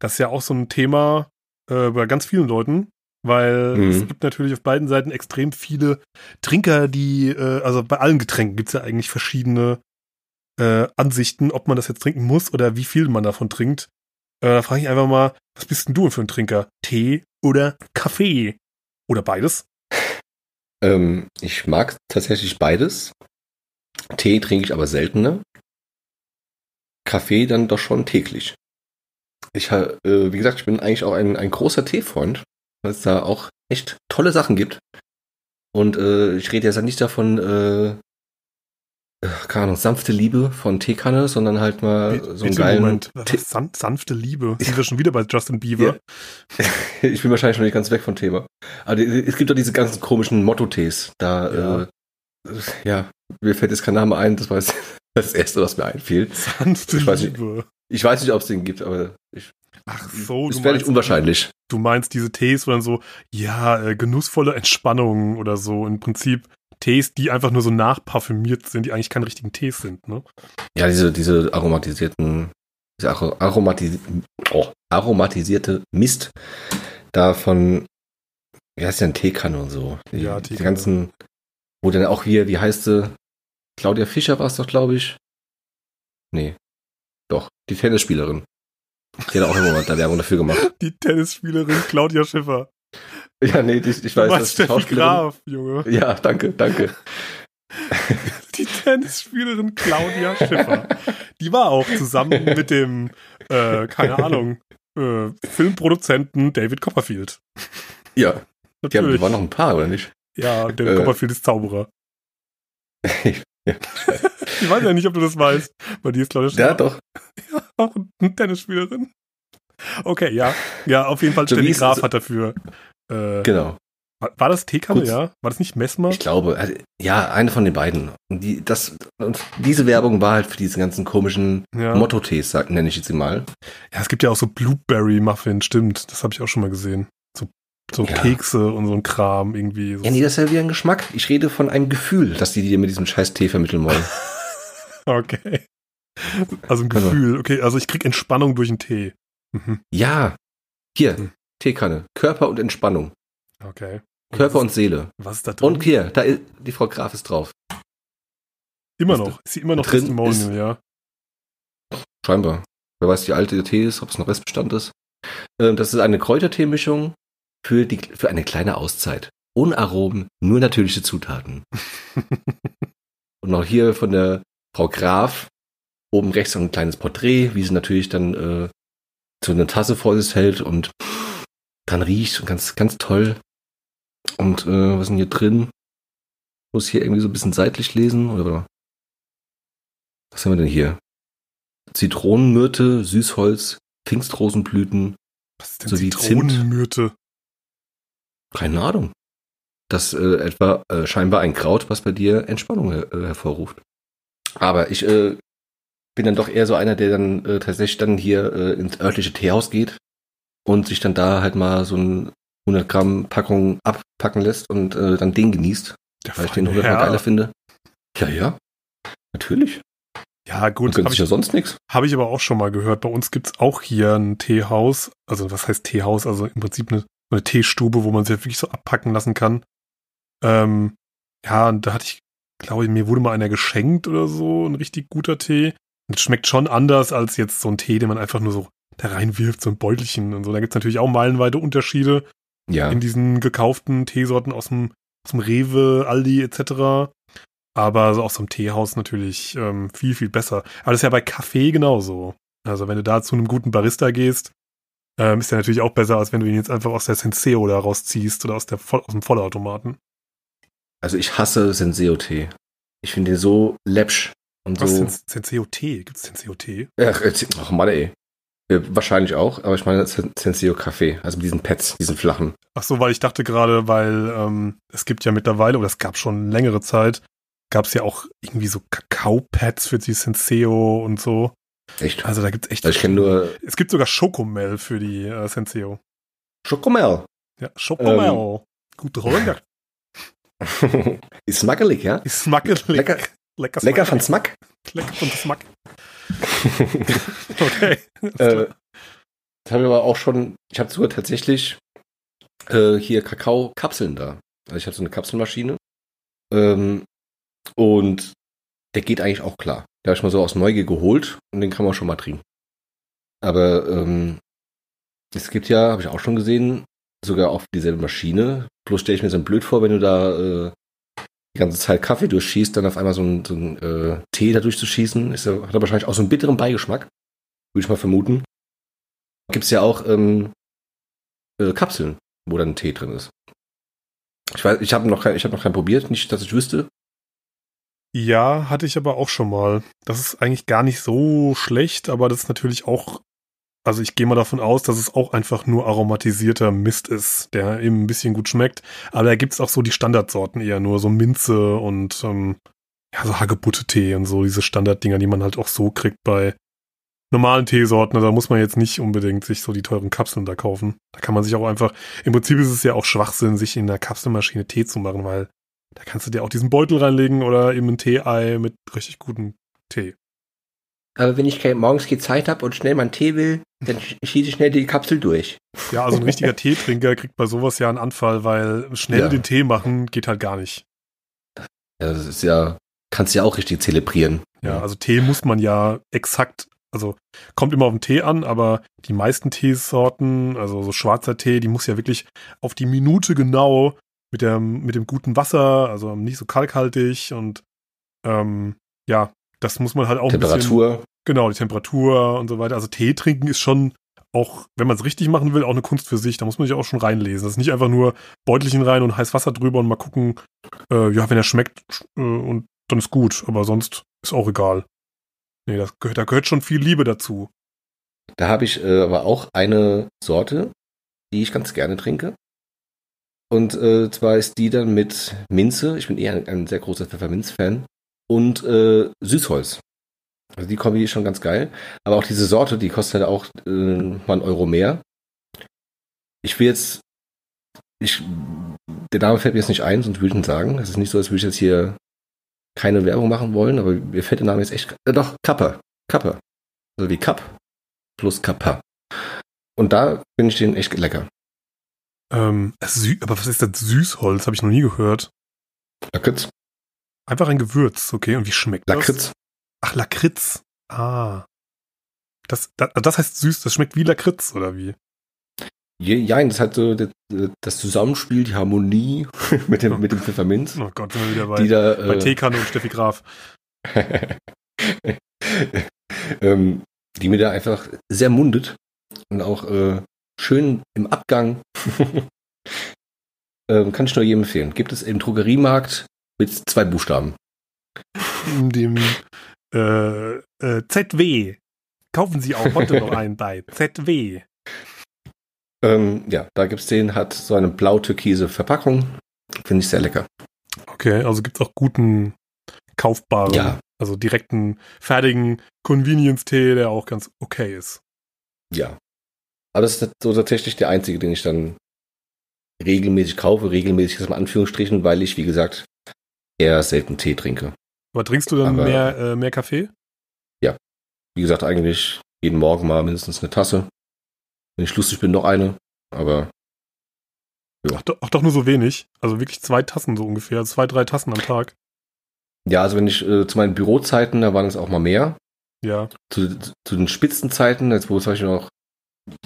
das ist ja auch so ein Thema äh, bei ganz vielen Leuten, weil Mhm. es gibt natürlich auf beiden Seiten extrem viele Trinker, die, äh, also bei allen Getränken gibt es ja eigentlich verschiedene äh, Ansichten, ob man das jetzt trinken muss oder wie viel man davon trinkt. Äh, da frage ich einfach mal, was bist denn du für ein Trinker? Tee oder Kaffee? Oder beides? Ähm, ich mag tatsächlich beides. Tee trinke ich aber seltener. Kaffee dann doch schon täglich. Ich, äh, wie gesagt, ich bin eigentlich auch ein, ein großer Teefreund, weil es da auch echt tolle Sachen gibt. Und äh, ich rede jetzt nicht davon, äh, keine Ahnung, sanfte Liebe von Teekanne, sondern halt mal so einen geilen Moment. San sanfte Liebe. Sind wir schon wieder bei Justin Bieber? [laughs] ich bin wahrscheinlich noch nicht ganz weg vom Thema. Aber es gibt doch diese ganzen komischen Motto-Tees. Da, Ja. ja. Äh, ja, mir fällt jetzt kein Name ein, das war jetzt [laughs] das Erste, was mir einfiel. Sanfte Ich weiß nicht. Liebe. Ich weiß nicht, ob es den gibt, aber ich, Ach so, du völlig meinst, unwahrscheinlich. du meinst diese Tees, wo dann so, ja, äh, genussvolle Entspannung oder so. Im Prinzip Tees, die einfach nur so nachparfümiert sind, die eigentlich keine richtigen Tees sind, ne? Ja, diese, diese aromatisierten, diese Aro- aromatisi oh, aromatisierte Mist da von, wie heißt denn, Teekanne und so. Die, Ja, Die Teekanne. ganzen, wo dann auch hier, wie heißt sie? Claudia Fischer war es doch, glaube ich. Nee. Doch, die Tennisspielerin. Die hat auch immer mal da Werbung dafür gemacht. [laughs] Die Tennisspielerin Claudia Schiffer. [laughs] Ja, nee, ich, ich weiß, dass Steffi Schauspielerin- Graf, Junge. Ja, danke, danke. [laughs] Die Tennisspielerin Claudia Schiffer. Die war auch zusammen [laughs] mit dem, äh, keine Ahnung, äh, Filmproduzenten David Copperfield. Ja, die, haben, die Natürlich. waren noch ein Paar, oder nicht? Ja, David Äh. Copperfield ist Zauberer. Ja. Ich weiß ja nicht, ob du das weißt. Bei dir ist Claudia Schiffer Ja, doch. auch eine Tennisspielerin. Okay, ja. Ja, auf jeden Fall Steffi Graf hat dafür. Äh, Genau. war, war das Kurz- ja? War das nicht Messmer? Ich glaube, also, ja, eine von den beiden. Und Die, das, und diese Werbung war halt für diese ganzen komischen Ja. Motto-Tees, nenne ich jetzt sie mal. ja, es gibt ja auch so Blueberry Muffin, stimmt. Das habe ich auch schon mal gesehen. So, so Ja. Kekse und so ein Kram irgendwie. So Ja, nee, das ist ja wie ein Geschmack. Ich rede von einem Gefühl, das die dir mit diesem scheiß Tee vermitteln wollen. [laughs] Okay. Also ein Also- Gefühl. Okay, also ich krieg Entspannung durch einen Tee. Mhm. ja, hier, Hm. Teekanne. Körper und Entspannung. Okay. Körper was, und Seele. was ist da drin? Und hier, da ist, die Frau Graf ist drauf. immer noch. Ist sie immer noch drin Testimonial, ist- ja? Scheinbar. Wer weiß, wie alt der Tee ist, ob es noch Restbestand ist. Ähm, das ist eine Kräuterteemischung für, die, für eine kleine Auszeit. Ohne Aromen, nur natürliche Zutaten. [laughs] Und auch hier von der Frau Graf oben rechts ein kleines Porträt, wie sie natürlich dann äh, so eine Tasse vor sich hält und dran riecht und ganz, ganz toll. Und äh, was ist denn hier drin? Muss hier irgendwie so ein bisschen seitlich lesen oder was haben wir denn hier? Zitronenmyrte, Süßholz, Pfingstrosenblüten, Was ist denn So wie Zitronenmyrte? keine Ahnung. Das äh, etwa äh, scheinbar ein Kraut, was bei dir Entspannung äh, hervorruft. Aber ich äh, bin dann doch eher so einer, der dann äh, tatsächlich dann hier äh, ins örtliche Teehaus geht und sich dann da halt mal so ein 100 Gramm Packung abpacken lässt und äh, dann den genießt, Der weil ich den feine 100 Mal Herr. geiler finde. Ja, ja. Natürlich. Ja, gut. Habe ich, ja sonst nichts. hab ich aber auch schon mal gehört. Bei uns gibt's auch hier ein Teehaus. Also, was heißt Teehaus? Also im Prinzip eine, eine Teestube, wo man sich wirklich so abpacken lassen kann. Ähm, ja, und da hatte ich, glaube ich, mir wurde mal einer geschenkt oder so, ein richtig guter Tee. Und es schmeckt schon anders als jetzt so ein Tee, den man einfach nur so da reinwirft, so ein Beutelchen und so. Da gibt's natürlich auch meilenweite Unterschiede Ja. in diesen gekauften Teesorten aus dem, aus dem Rewe, Aldi etc. Aber so aus so einem Teehaus natürlich ähm, viel, viel besser. Aber das ist ja bei Kaffee genauso. Also wenn du da zu einem guten Barista gehst, ähm, ist der natürlich auch besser, als wenn du ihn jetzt einfach aus der Senseo da rausziehst oder aus, der, aus dem Vollautomaten. Also ich hasse Senseo-Tee. Ich finde den so läppsch und Was so. ist denn Senseo Tee? Gibt es Senseo Tee? Ach, ach Mann, ey. Ja, wahrscheinlich auch, aber ich meine Sen- Senseo Kaffee, also mit diesen Pads, diesen flachen. Ach so, weil ich dachte gerade, weil ähm, es gibt ja mittlerweile, oder es gab schon längere Zeit, gab es ja auch irgendwie so Kakao-Pads für die Senseo und so. Echt? Also da gibt's echt. Also ich kenne nur es gibt sogar Schokomel für die äh, Senseo. Schokomel. Ja, Schokomel. Ähm. Gut Roller. [laughs] Ist smackelig, ja? Ist smackelig. Lecker, Lecker, lecker von. Smack. Lecker von Smack. [laughs] Okay. äh, das habe ich aber auch schon, ich habe sogar tatsächlich äh, hier Kakao-Kapseln da. Also ich habe so eine Kapselmaschine. Ähm, und der geht eigentlich auch klar. Der habe ich mal so aus Neugier geholt und den kann man schon mal trinken. Aber ähm, es gibt ja, habe ich auch schon gesehen, sogar auf dieselbe Maschine. Bloß stelle ich mir so blöd vor, wenn du da äh, die ganze Zeit Kaffee durchschießt, dann auf einmal so einen so ein, äh, Tee da durchzuschießen. Ist ja, hat er wahrscheinlich auch so einen bitteren Beigeschmack. Würde ich mal vermuten. Gibt es ja auch ähm, äh, Kapseln, wo dann Tee drin ist. Ich weiß, ich habe noch, hab noch keinen probiert, nicht, dass ich wüsste. Ja, hatte ich aber auch schon mal. Das ist eigentlich gar nicht so schlecht, aber das ist natürlich auch, also ich gehe mal davon aus, dass es auch einfach nur aromatisierter Mist ist, der eben ein bisschen gut schmeckt. Aber da gibt's auch so die Standardsorten eher nur, so Minze und ähm, ja, so Hagebutte-Tee und so, diese Standarddinger, die man halt auch so kriegt bei normalen Teesorten. Also da muss man jetzt nicht unbedingt sich so die teuren Kapseln da kaufen. Da kann man sich auch einfach, im Prinzip ist es ja auch Schwachsinn, sich in der Kapselmaschine Tee zu machen, weil da kannst du dir auch diesen Beutel reinlegen oder eben ein Tee-Ei mit richtig gutem Tee. Aber wenn ich morgens die Zeit habe und schnell meinen Tee will, dann schieße ich schnell die Kapsel durch. Ja, also ein richtiger Teetrinker kriegt bei sowas ja einen Anfall, weil schnell Ja. den Tee machen geht halt gar nicht. Ja, das ist ja, kannst du ja auch richtig zelebrieren. Ja, also Tee muss man ja exakt, also kommt immer auf den Tee an, aber die meisten Teesorten, also so schwarzer Tee, die muss ja wirklich auf die Minute genau mit dem, mit dem guten Wasser, also nicht so kalkhaltig und ähm, ja, das muss man halt auch ein bisschen, Temperatur. genau, die Temperatur und so weiter. Also Tee trinken ist schon auch, wenn man es richtig machen will, auch eine Kunst für sich. Da muss man sich auch schon reinlesen. Das ist nicht einfach nur Beutelchen rein und heiß Wasser drüber und mal gucken, äh, ja, wenn er schmeckt äh, und dann ist gut, aber sonst ist auch egal. Nee, das gehört, da gehört schon viel Liebe dazu. Da habe ich äh, aber auch eine Sorte, die ich ganz gerne trinke. Und äh, zwar ist die dann mit Minze. Ich bin eher ein, ein sehr großer Pfefferminz-Fan. Und äh, Süßholz. Also die Kombi ist schon ganz geil. Aber auch diese Sorte, die kostet halt auch äh, mal einen Euro mehr. Ich will jetzt. Ich, der Name fällt mir jetzt nicht ein, sonst würde ich ihn sagen. Es ist nicht so, als würde ich jetzt hier keine Werbung machen wollen, aber mir fällt der Name jetzt echt. Äh, doch, Kappa. Kappa. Also wie Cup plus Kappa. Und da finde ich den echt lecker. Ähm, aber was ist das Süßholz? Habe ich noch nie gehört. Lakritz. Einfach ein Gewürz, okay. Und wie schmeckt das? Lakritz. Ach, Lakritz. Ah. Das, das, das heißt süß, das schmeckt wie Lakritz, oder wie? Je- Ja, das hat so das, das Zusammenspiel, die Harmonie [laughs] mit dem, mit dem Pfefferminz, Oh Gott, sind wir wieder bei, die da, bei äh, Teekanne und Steffi Graf. [laughs] ähm, die mir da einfach sehr mundet und auch äh, schön im Abgang. [laughs] ähm, kann ich nur jedem empfehlen. Gibt es im Drogeriemarkt mit zwei Buchstaben. In dem äh, äh, ZW. Kaufen Sie auch heute noch einen bei [laughs] ZW. Ähm, ja, da gibt's den, hat so eine blau-türkise Verpackung. Finde ich sehr lecker. Okay, also gibt es auch guten, kaufbaren, Ja. also direkten, fertigen Convenience-Tee, der auch ganz okay ist. Ja. Aber das ist so tatsächlich der einzige, den ich dann regelmäßig kaufe. Regelmäßig ist in Anführungsstrichen, weil ich, wie gesagt, eher selten Tee trinke. Aber trinkst du dann Aber- mehr, äh, mehr Kaffee? Wie gesagt, eigentlich jeden Morgen mal mindestens eine Tasse. Wenn ich lustig bin, noch eine. Aber Ach, doch, ach doch nur so wenig. Also wirklich zwei Tassen so ungefähr. Also zwei, drei Tassen am Tag. ja, also wenn ich äh, zu meinen Bürozeiten, da waren es auch mal mehr. Ja. Zu, zu den Spitzenzeiten, jetzt wo zum Beispiel noch,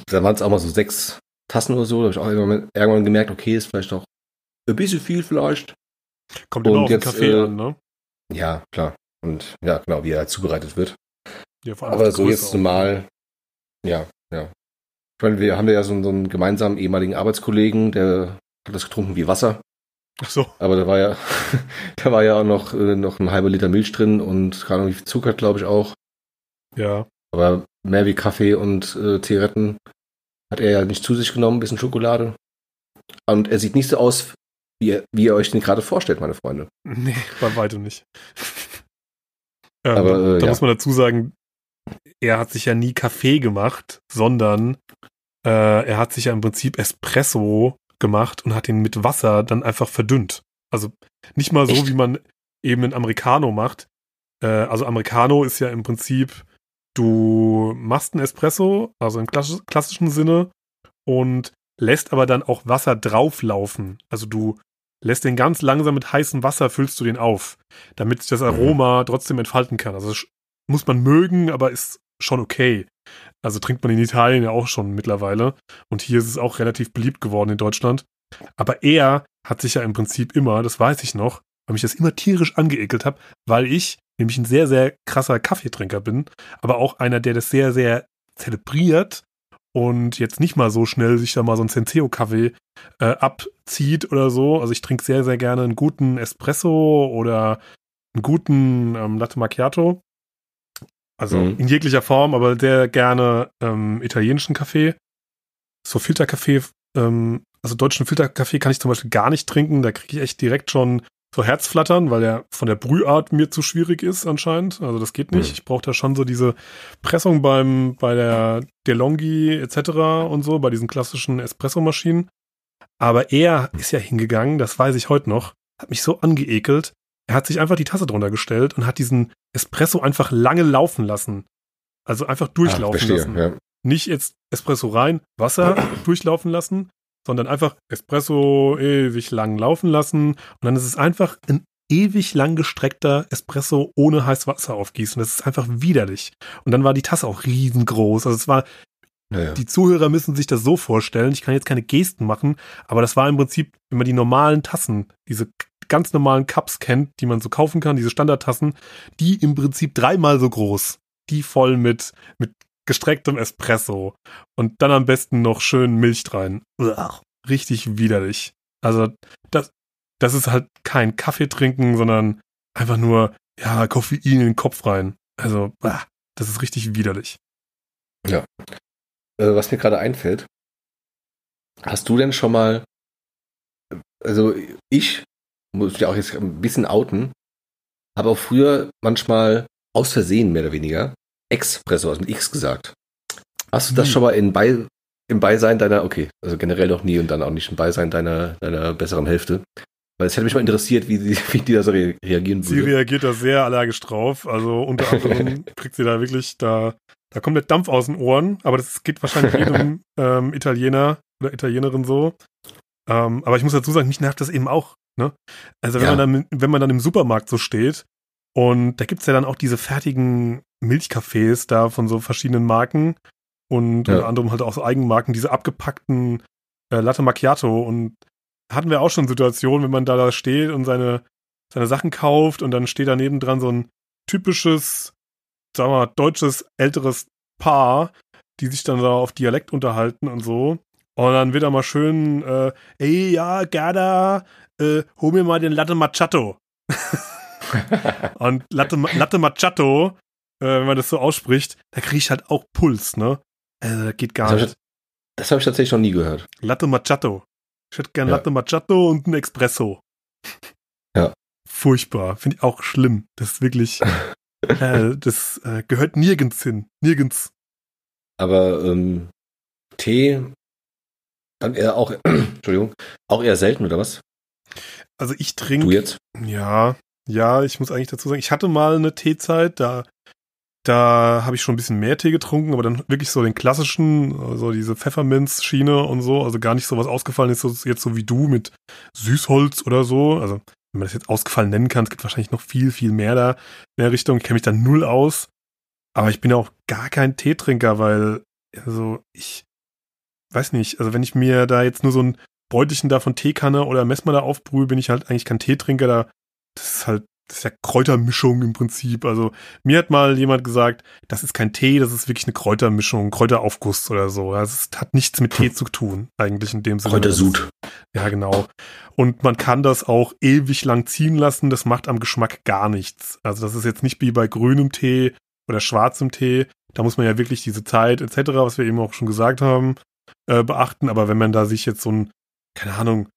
da waren es auch mal so sechs Tassen oder so. Da habe ich auch irgendwann, irgendwann gemerkt, okay, ist vielleicht auch ein bisschen viel vielleicht. Kommt immer Und auf den jetzt, Kaffee äh, an, ne? Ja, klar. Und ja, genau, wie er halt zubereitet wird. Ja, Aber so Größe jetzt auch. normal, ja, ja. Ich meine, wir haben ja so, einen- so einen gemeinsamen ehemaligen Arbeitskollegen, der hat das getrunken wie Wasser. Ach so. Aber da war ja, [laughs] da war ja auch noch, äh, noch ein halber Liter Milch drin und keine Ahnung, wie viel Zucker, glaube ich, auch. Ja. Aber mehr wie Kaffee und äh, Zigaretten hat er ja nicht zu sich genommen, ein bisschen Schokolade. Und er sieht nicht so aus, wie ihr, wie ihr euch den gerade vorstellt, meine Freunde. Nee, bei weitem nicht. [laughs] ähm, Aber, äh, da ja. muss man dazu sagen, er hat sich ja nie Kaffee gemacht, sondern äh, er hat sich ja im Prinzip Espresso gemacht und hat ihn mit Wasser dann einfach verdünnt. Also nicht mal so, Echt? wie man eben einen Americano macht. Äh, also Americano ist ja im Prinzip, du machst einen Espresso, also im klassisch, klassischen Sinne, und lässt aber dann auch Wasser drauflaufen. Also du lässt den ganz langsam mit heißem Wasser, füllst du den auf, damit sich das Aroma trotzdem entfalten kann. Also muss man mögen, aber ist schon okay. Also trinkt man in Italien ja auch schon mittlerweile. Und hier ist es auch relativ beliebt geworden in Deutschland. Aber er hat sich ja im Prinzip immer, das weiß ich noch, weil mich das immer tierisch angeekelt habe, weil ich nämlich ein sehr, sehr krasser Kaffeetrinker bin, aber auch einer, der das sehr, sehr zelebriert und jetzt nicht mal so schnell sich da mal so ein Senseo-Kaffee äh, abzieht oder so. Also ich trinke sehr, sehr gerne einen guten Espresso oder einen guten ähm, Latte Macchiato. Also Mhm. in jeglicher Form, aber sehr gerne ähm, italienischen Kaffee. So Filterkaffee, ähm, also deutschen Filterkaffee kann ich zum Beispiel gar nicht trinken. Da kriege ich echt direkt schon so Herzflattern, weil der von der Brühart mir zu schwierig ist anscheinend. Also das geht nicht. Mhm. Ich brauche da schon so diese Pressung beim bei der DeLonghi etc. und so, bei diesen klassischen Espressomaschinen. Aber er ist ja hingegangen, das weiß ich heute noch, hat mich so angeekelt. Er hat sich einfach die Tasse drunter gestellt und hat diesen Espresso einfach lange laufen lassen. Also einfach durchlaufen Ah, verstehe, lassen. ja. Nicht jetzt Espresso rein, Wasser [clears throat] durchlaufen lassen, sondern einfach Espresso ewig lang laufen lassen. Und dann ist es einfach ein ewig lang gestreckter Espresso ohne heißes Wasser aufgießen. Das ist einfach widerlich. Und dann war die Tasse auch riesengroß. Also es war Ja, ja. die Zuhörer müssen sich das so vorstellen. Ich kann jetzt keine Gesten machen, aber das war im Prinzip, wenn man die normalen Tassen, diese ganz normalen Cups kennt, die man so kaufen kann, diese Standardtassen, die im Prinzip dreimal so groß. Die voll mit, mit gestrecktem Espresso. Und dann am besten noch schön Milch rein. Uah, richtig widerlich. Also, das, das ist halt kein Kaffee trinken, sondern einfach nur, ja, Koffein in den Kopf rein. Also, uah, das ist richtig widerlich. Äh, was mir gerade einfällt, hast du denn schon mal, also ich muss mich auch jetzt ein bisschen outen, habe auch früher manchmal aus Versehen mehr oder weniger Expresso, also mit X gesagt. Hast du das Nie. schon mal in Bei, im Beisein deiner, okay, also generell noch nie und dann auch nicht im Beisein deiner, deiner besseren Hälfte? Weil es hätte mich mal interessiert, wie, sie, [laughs] wie die da so re reagieren Sie würde. reagiert da sehr allergisch drauf. Also unter [laughs] anderem kriegt sie da wirklich da, da kommt der Dampf aus den Ohren, aber das geht wahrscheinlich jedem [laughs] ähm, Italiener oder Italienerin so. Ähm, aber ich muss dazu sagen, mich nervt das eben auch. Ne? Also wenn Ja. man dann, wenn man dann im Supermarkt so steht und da gibt's ja dann auch diese fertigen Milchcafés da von so verschiedenen Marken und Ja. unter anderem halt auch so Eigenmarken, diese abgepackten äh, Latte Macchiato und hatten wir auch schon Situationen, wenn man da, da steht und seine, seine Sachen kauft und dann steht daneben dran so ein typisches, sagen wir mal, deutsches älteres Paar, die sich dann da auf Dialekt unterhalten und so. Und dann wird da mal schön, äh, ey, ja, Gerda, äh, hol mir mal den Latte Macchiato. [laughs] [laughs] Und Latte, Latte Macchiato, äh, wenn man das so ausspricht, da kriege ich halt auch Puls, ne? Also, das geht Das gar habe ich, nicht. das hab ich tatsächlich noch nie gehört. Latte Macchiato. Ich hätte gern Ja. Latte Macchiato und ein Espresso. [laughs] Ja. Furchtbar. Finde ich auch schlimm. Das ist wirklich, [laughs] äh, das äh, gehört nirgends hin. Nirgends. Aber ähm, Tee dann eher auch, [clears throat] Entschuldigung, auch eher selten oder was? Also ich Du trinke, jetzt? ja, ja, ich muss eigentlich dazu sagen, ich hatte mal eine Teezeit, da, da habe ich schon ein bisschen mehr Tee getrunken, aber dann wirklich so den klassischen, also diese Pfefferminz-Schiene und so, also gar nicht so was ausgefallen ist, jetzt so wie du mit Süßholz oder so, also wenn man das jetzt ausgefallen nennen kann, es gibt wahrscheinlich noch viel, viel mehr da in der Richtung, ich kenne mich da null aus, aber ich bin ja auch gar kein Teetrinker, weil, also ich weiß nicht, also wenn ich mir da jetzt nur so ein Beutelchen da von Teekanne oder Messmer da aufbrühe, bin ich halt eigentlich kein Teetrinker, da, das ist halt, das ist ja Kräutermischung im Prinzip. Also mir hat mal jemand gesagt, das ist kein Tee, das ist wirklich eine Kräutermischung, Kräuteraufguss oder so. Das ist, hat nichts mit Tee zu tun, eigentlich in dem Sinne. Kräutersud. Ja, genau. Und man kann das auch ewig lang ziehen lassen, das macht am Geschmack gar nichts. Also das ist jetzt nicht wie bei grünem Tee oder schwarzem Tee. Da muss man ja wirklich diese Zeit etc., was wir eben auch schon gesagt haben, äh, beachten. Aber wenn man da sich jetzt so ein, keine Ahnung,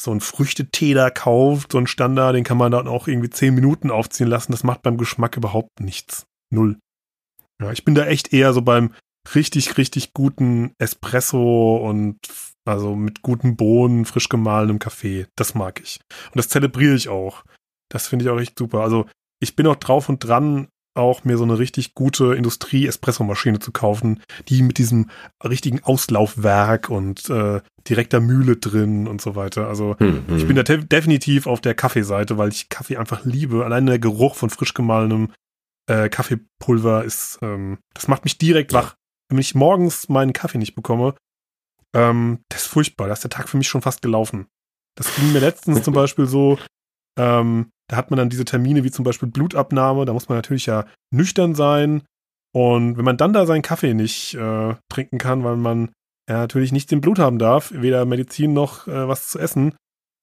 so ein Früchtetee da kauft, so ein Standard, den kann man dann auch irgendwie zehn Minuten aufziehen lassen. Das macht beim Geschmack überhaupt nichts. Null. Ja, ich bin da echt eher so beim richtig, richtig guten Espresso und also mit guten Bohnen, frisch gemahlenem Kaffee. Das mag ich. Und das zelebriere ich auch. Das finde ich auch echt super. Also ich bin auch drauf und dran, auch mir so eine richtig gute Industrie-Espresso-Maschine zu kaufen, die mit diesem richtigen Auslaufwerk und äh, direkter Mühle drin und so weiter. Also Hm, hm. ich bin da definitiv auf der Kaffeeseite, weil ich Kaffee einfach liebe. Allein der Geruch von frisch gemahlenem äh, Kaffeepulver ist, ähm, das macht mich direkt wach. Wenn ich morgens meinen Kaffee nicht bekomme, ähm, das ist furchtbar. Da ist der Tag für mich schon fast gelaufen. Das ging mir letztens zum [laughs] Beispiel so, ähm, da hat man dann diese Termine wie zum Beispiel Blutabnahme, da muss man natürlich ja nüchtern sein. Und wenn man dann da seinen Kaffee nicht äh, trinken kann, weil man ja natürlich nicht den Blut haben darf, weder Medizin noch äh, was zu essen,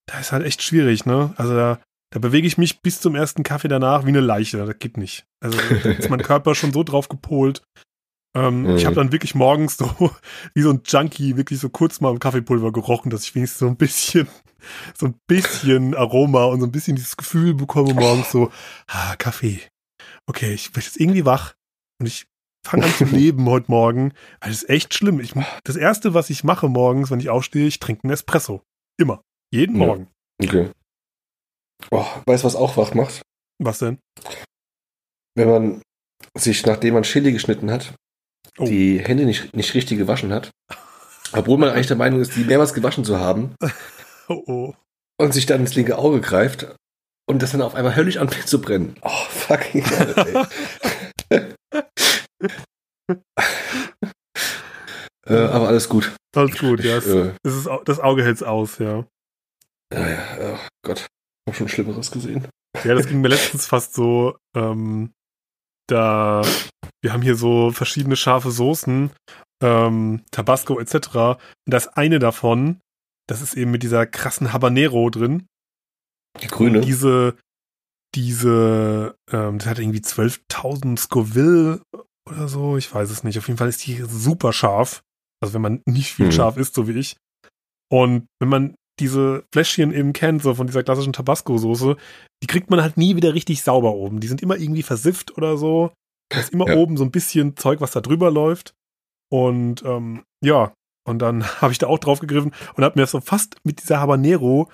da ist halt echt schwierig, ne? Also da, da bewege ich mich bis zum ersten Kaffee danach wie eine Leiche. Das geht nicht. Also da ist mein Körper schon so drauf gepolt. Ähm, Mhm. Ich habe dann wirklich morgens so [laughs] wie so ein Junkie wirklich so kurz mal im Kaffeepulver gerochen, dass ich wenigstens so ein bisschen, [laughs] so ein bisschen Aroma und so ein bisschen dieses Gefühl bekomme morgens so, ah, Kaffee. Okay, ich bin jetzt irgendwie wach und ich fange an zu [laughs] leben heute Morgen, weil es ist echt schlimm. Ich, das erste, was ich mache morgens, wenn ich aufstehe, ich trinke einen Espresso. Immer. Jeden Ja. Morgen. Okay. Oh, weißt du, was auch wach macht? Was denn? Wenn man sich, nachdem man Chili geschnitten hat, Oh. die Hände nicht, nicht richtig gewaschen hat, obwohl man eigentlich der Meinung ist, die mehrmals gewaschen zu haben, [laughs] Oh, oh. und sich dann ins linke Auge greift und das dann auf einmal höllisch anfängt zu brennen. Oh, fucking ey. [laughs] [laughs] äh, aber alles gut. Alles gut, ja. Es, Äh, es ist, das Auge hält's aus, ja. ja, ja, oh Gott, hab schon Schlimmeres gesehen. Ja, das ging mir letztens fast so, ähm, da, wir haben hier so verschiedene scharfe Soßen, ähm, Tabasco etc. Und das eine davon, das ist eben mit dieser krassen Habanero drin. Die grüne. Diese, diese, ähm, das hat irgendwie 12.000 Scoville oder so, ich weiß es nicht. Auf jeden Fall ist die super scharf. Also wenn man nicht viel Hm. scharf isst, so wie ich. Und wenn man diese Fläschchen eben kennt, so von dieser klassischen Tabasco-Soße, die kriegt man halt nie wieder richtig sauber oben. Die sind immer irgendwie versifft oder so. Da ist immer Ja. oben so ein bisschen Zeug, was da drüber läuft. Und ähm, ja, und dann [laughs] habe ich da auch drauf gegriffen und habe mir das so fast mit dieser Habanero,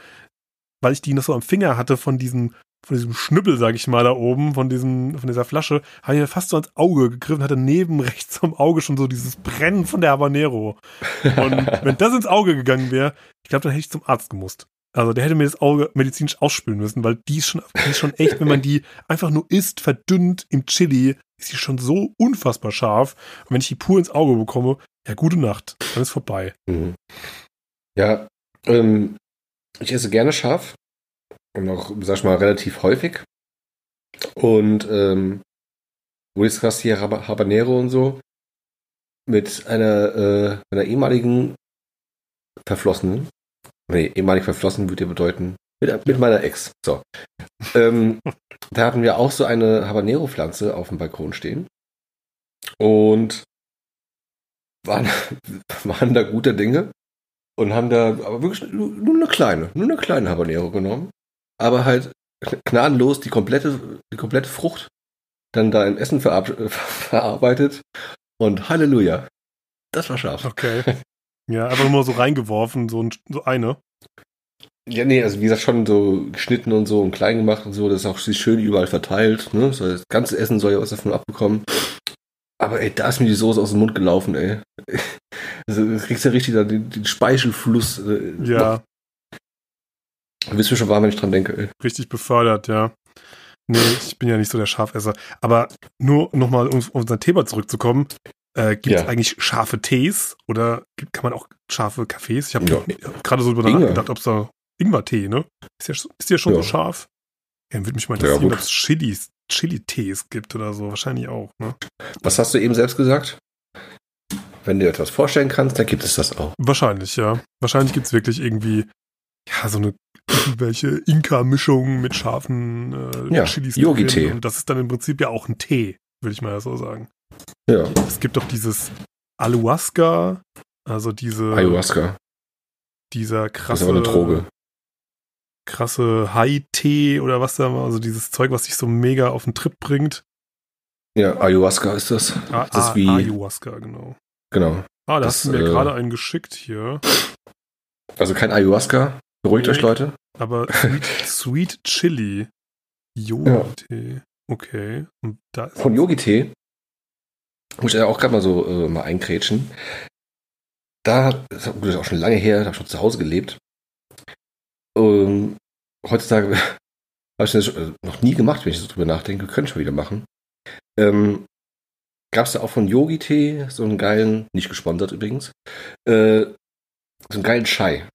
weil ich die noch so am Finger hatte von diesem, von diesem Schnüppel, sag ich mal, da oben, von diesem, von dieser Flasche, habe ich mir fast so ans Auge gegriffen, hatte neben [laughs] rechts am Auge schon so dieses Brennen von der Habanero. Und [laughs] wenn das ins Auge gegangen wäre, ich glaube, dann hätte ich zum Arzt gemusst. Also der hätte mir das Auge medizinisch ausspülen müssen, weil die ist schon, die ist schon echt, wenn man die einfach nur isst, verdünnt im Chili, ist die schon so unfassbar scharf. Und wenn ich die pur ins Auge bekomme, ja, gute Nacht, dann ist vorbei. Mhm. Ja, ähm, ich esse gerne scharf und auch, sag ich mal, relativ häufig. Und ähm, wo ist das hier Hab- Habanero und so mit einer, äh, einer ehemaligen Verflossenen. Nee, ehemalig verflossen würde ja bedeuten mit, mit meiner Ex. So. ähm, da hatten wir auch so eine Habanero-Pflanze auf dem Balkon stehen. Und waren, [laughs] waren da guter Dinge und haben da aber wirklich nur eine kleine, nur eine kleine Habanero genommen, aber halt gnadenlos die komplette, die komplette Frucht dann da in Essen verab [laughs] verarbeitet und Halleluja. Das war scharf. Okay. Ja, einfach nur so reingeworfen, so, ein, so eine. Ja, nee, also wie gesagt, schon so geschnitten und so und klein gemacht und so, das ist auch schön überall verteilt, ne? So, das ganze Essen soll ja was davon abbekommen. Aber ey, da ist mir die Soße aus dem Mund gelaufen, ey. [laughs] Also, du kriegst ja richtig da den, den Speichelfluss. Äh, Ja, noch. Wisst ihr schon warm, wenn ich dran denke, ey. richtig befördert, ja. Nee, ich bin ja nicht so der Schafesser. Aber nur nochmal, um auf unser Thema zurückzukommen. Äh, Gibt es Ja. eigentlich scharfe Tees oder kann man auch scharfe Kaffees? Ich habe Ja. gerade so drüber Ingwer. nachgedacht, ob es da Ingwer-Tee, ne? Ist ja, ist ja schon so scharf. Ja, würde mich mal interessieren, ob es Chilis, Chili-Tees gibt oder so. Wahrscheinlich auch, ne? Was hast du eben selbst gesagt? Wenn du dir etwas vorstellen kannst, dann gibt es das auch. Wahrscheinlich, ja. Wahrscheinlich gibt es wirklich irgendwie, ja, so eine irgendwelche Inka-Mischung mit scharfen äh, Ja, Chilis. Yogi-Tee. Und das ist dann im Prinzip ja auch ein Tee, würde ich mal so sagen. Ja. Es gibt doch dieses Ayahuasca, also diese, Ayahuasca. dieser Das krasse, ist aber eine Droge. krasse Hai-Tee oder was da war, also dieses Zeug, was dich so mega auf den Trip bringt. Ja, Ayahuasca ist das. Ah, ist das ah, wie, Ayahuasca, genau. genau. Ah, da Das, hast du mir äh, gerade einen geschickt hier. Also kein Ayahuasca. Beruhigt euch, Leute. Aber [laughs] Sweet, Sweet Chili. Yogi-Tee. Okay. Da ist Von Yogi-Tee muss ich ja auch gerade mal so äh, mal einkrätschen. Da, das ist gut, das ist auch schon lange her, da habe ich schon zu Hause gelebt. Ähm, heutzutage [laughs] habe ich das äh, noch nie gemacht, wenn ich so drüber nachdenke. Könnte ich mal wieder machen. Ähm, Gab es da auch von Yogi-Tee so einen geilen, nicht gesponsert übrigens, äh, so einen geilen Chai.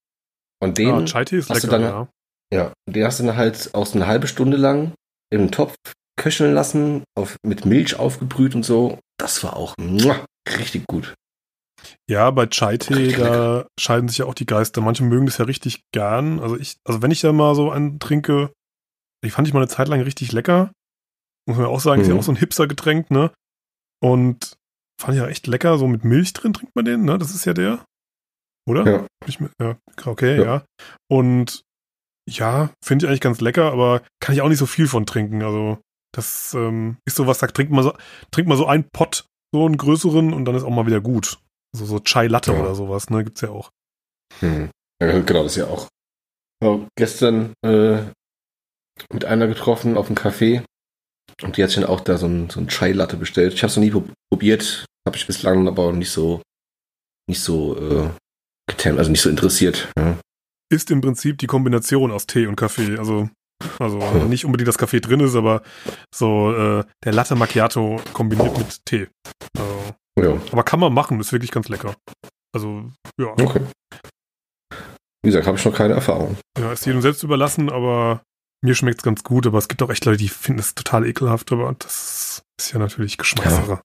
Und den, ah, hast du lecker, dann- ja. ja, den hast du dann halt auch so eine halbe Stunde lang im Topf köcheln lassen, auf, mit Milch aufgebrüht und so. Das war auch muah, richtig gut. Ja, bei Chai-Tee, da scheiden sich ja auch die Geister. Manche mögen das ja richtig gern. Also ich, also wenn ich da mal so einen trinke, ich fand ich mal eine Zeit lang richtig lecker. Muss man ja auch sagen, ist ja Mhm. auch so ein Hipster-Getränk, ne? Und fand ich ja echt lecker, so mit Milch drin trinkt man den, ne? Das ist ja der. Oder? Ja. Ja, okay, Ja. ja. Und ja, finde ich eigentlich ganz lecker, aber kann ich auch nicht so viel von trinken. Also, das ähm, ist so was, da trinkt man so, trinkt man so einen Pott, so einen größeren und dann ist auch mal wieder gut. So, so Chai Latte Ja. oder sowas, ne? Gibt's ja auch. Hm. Ja, genau, das ist ja auch. Ja, gestern äh, mit einer getroffen auf dem Café und die hat sich dann auch da so ein, so ein Chai-Latte bestellt. Ich habe es noch nie prob- probiert, habe ich bislang aber auch nicht so, nicht so äh, also nicht so interessiert. Ja. Ist im Prinzip die Kombination aus Tee und Kaffee. Also, also Hm. nicht unbedingt das Kaffee drin ist, aber so äh, der Latte Macchiato kombiniert mit Tee. Also, ja, aber kann man machen, ist wirklich ganz lecker. Also, ja. okay. Wie gesagt, habe ich noch keine Erfahrung. Ja, ist jedem selbst überlassen, aber mir schmeckt's ganz gut. Aber es gibt auch echt Leute, die finden es total ekelhaft, aber das ist ja natürlich Geschmackssache.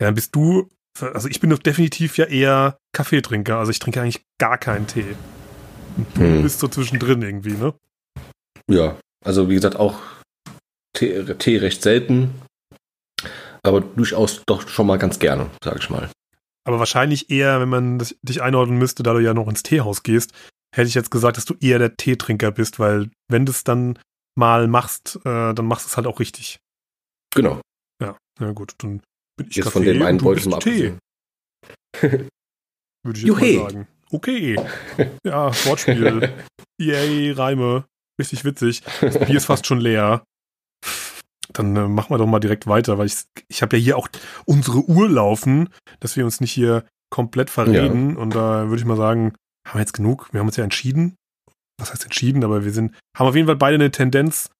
Ja, dann bist du, also ich bin doch definitiv ja eher Kaffeetrinker. Also ich trinke eigentlich gar keinen Tee. Du Hm. bist so zwischendrin irgendwie, ne? Ja, also wie gesagt, auch Tee, Tee recht selten, aber durchaus doch schon mal ganz gerne, sage ich mal. Aber wahrscheinlich eher, wenn man das, dich einordnen müsste, da du ja noch ins Teehaus gehst, hätte ich jetzt gesagt, dass du eher der Teetrinker bist, weil wenn du es dann mal machst, äh, dann machst du es halt auch richtig. Genau. Ja, na gut, dann bin ich Jetzt Kaffee von dem einen Beutel mal Tee, [laughs] würde ich jetzt Juhe. mal sagen. Okay. [laughs] Ja, Wortspiel. Yay, Reime. Richtig witzig. Das Bier ist fast schon leer. Dann äh, machen wir doch mal direkt weiter, weil ich, ich habe ja hier auch unsere Uhr laufen, dass wir uns nicht hier komplett verreden. Und da würde ich mal sagen, haben wir jetzt genug? Wir haben uns ja entschieden. Was heißt entschieden? Aber wir sind, haben auf jeden Fall beide eine Tendenz.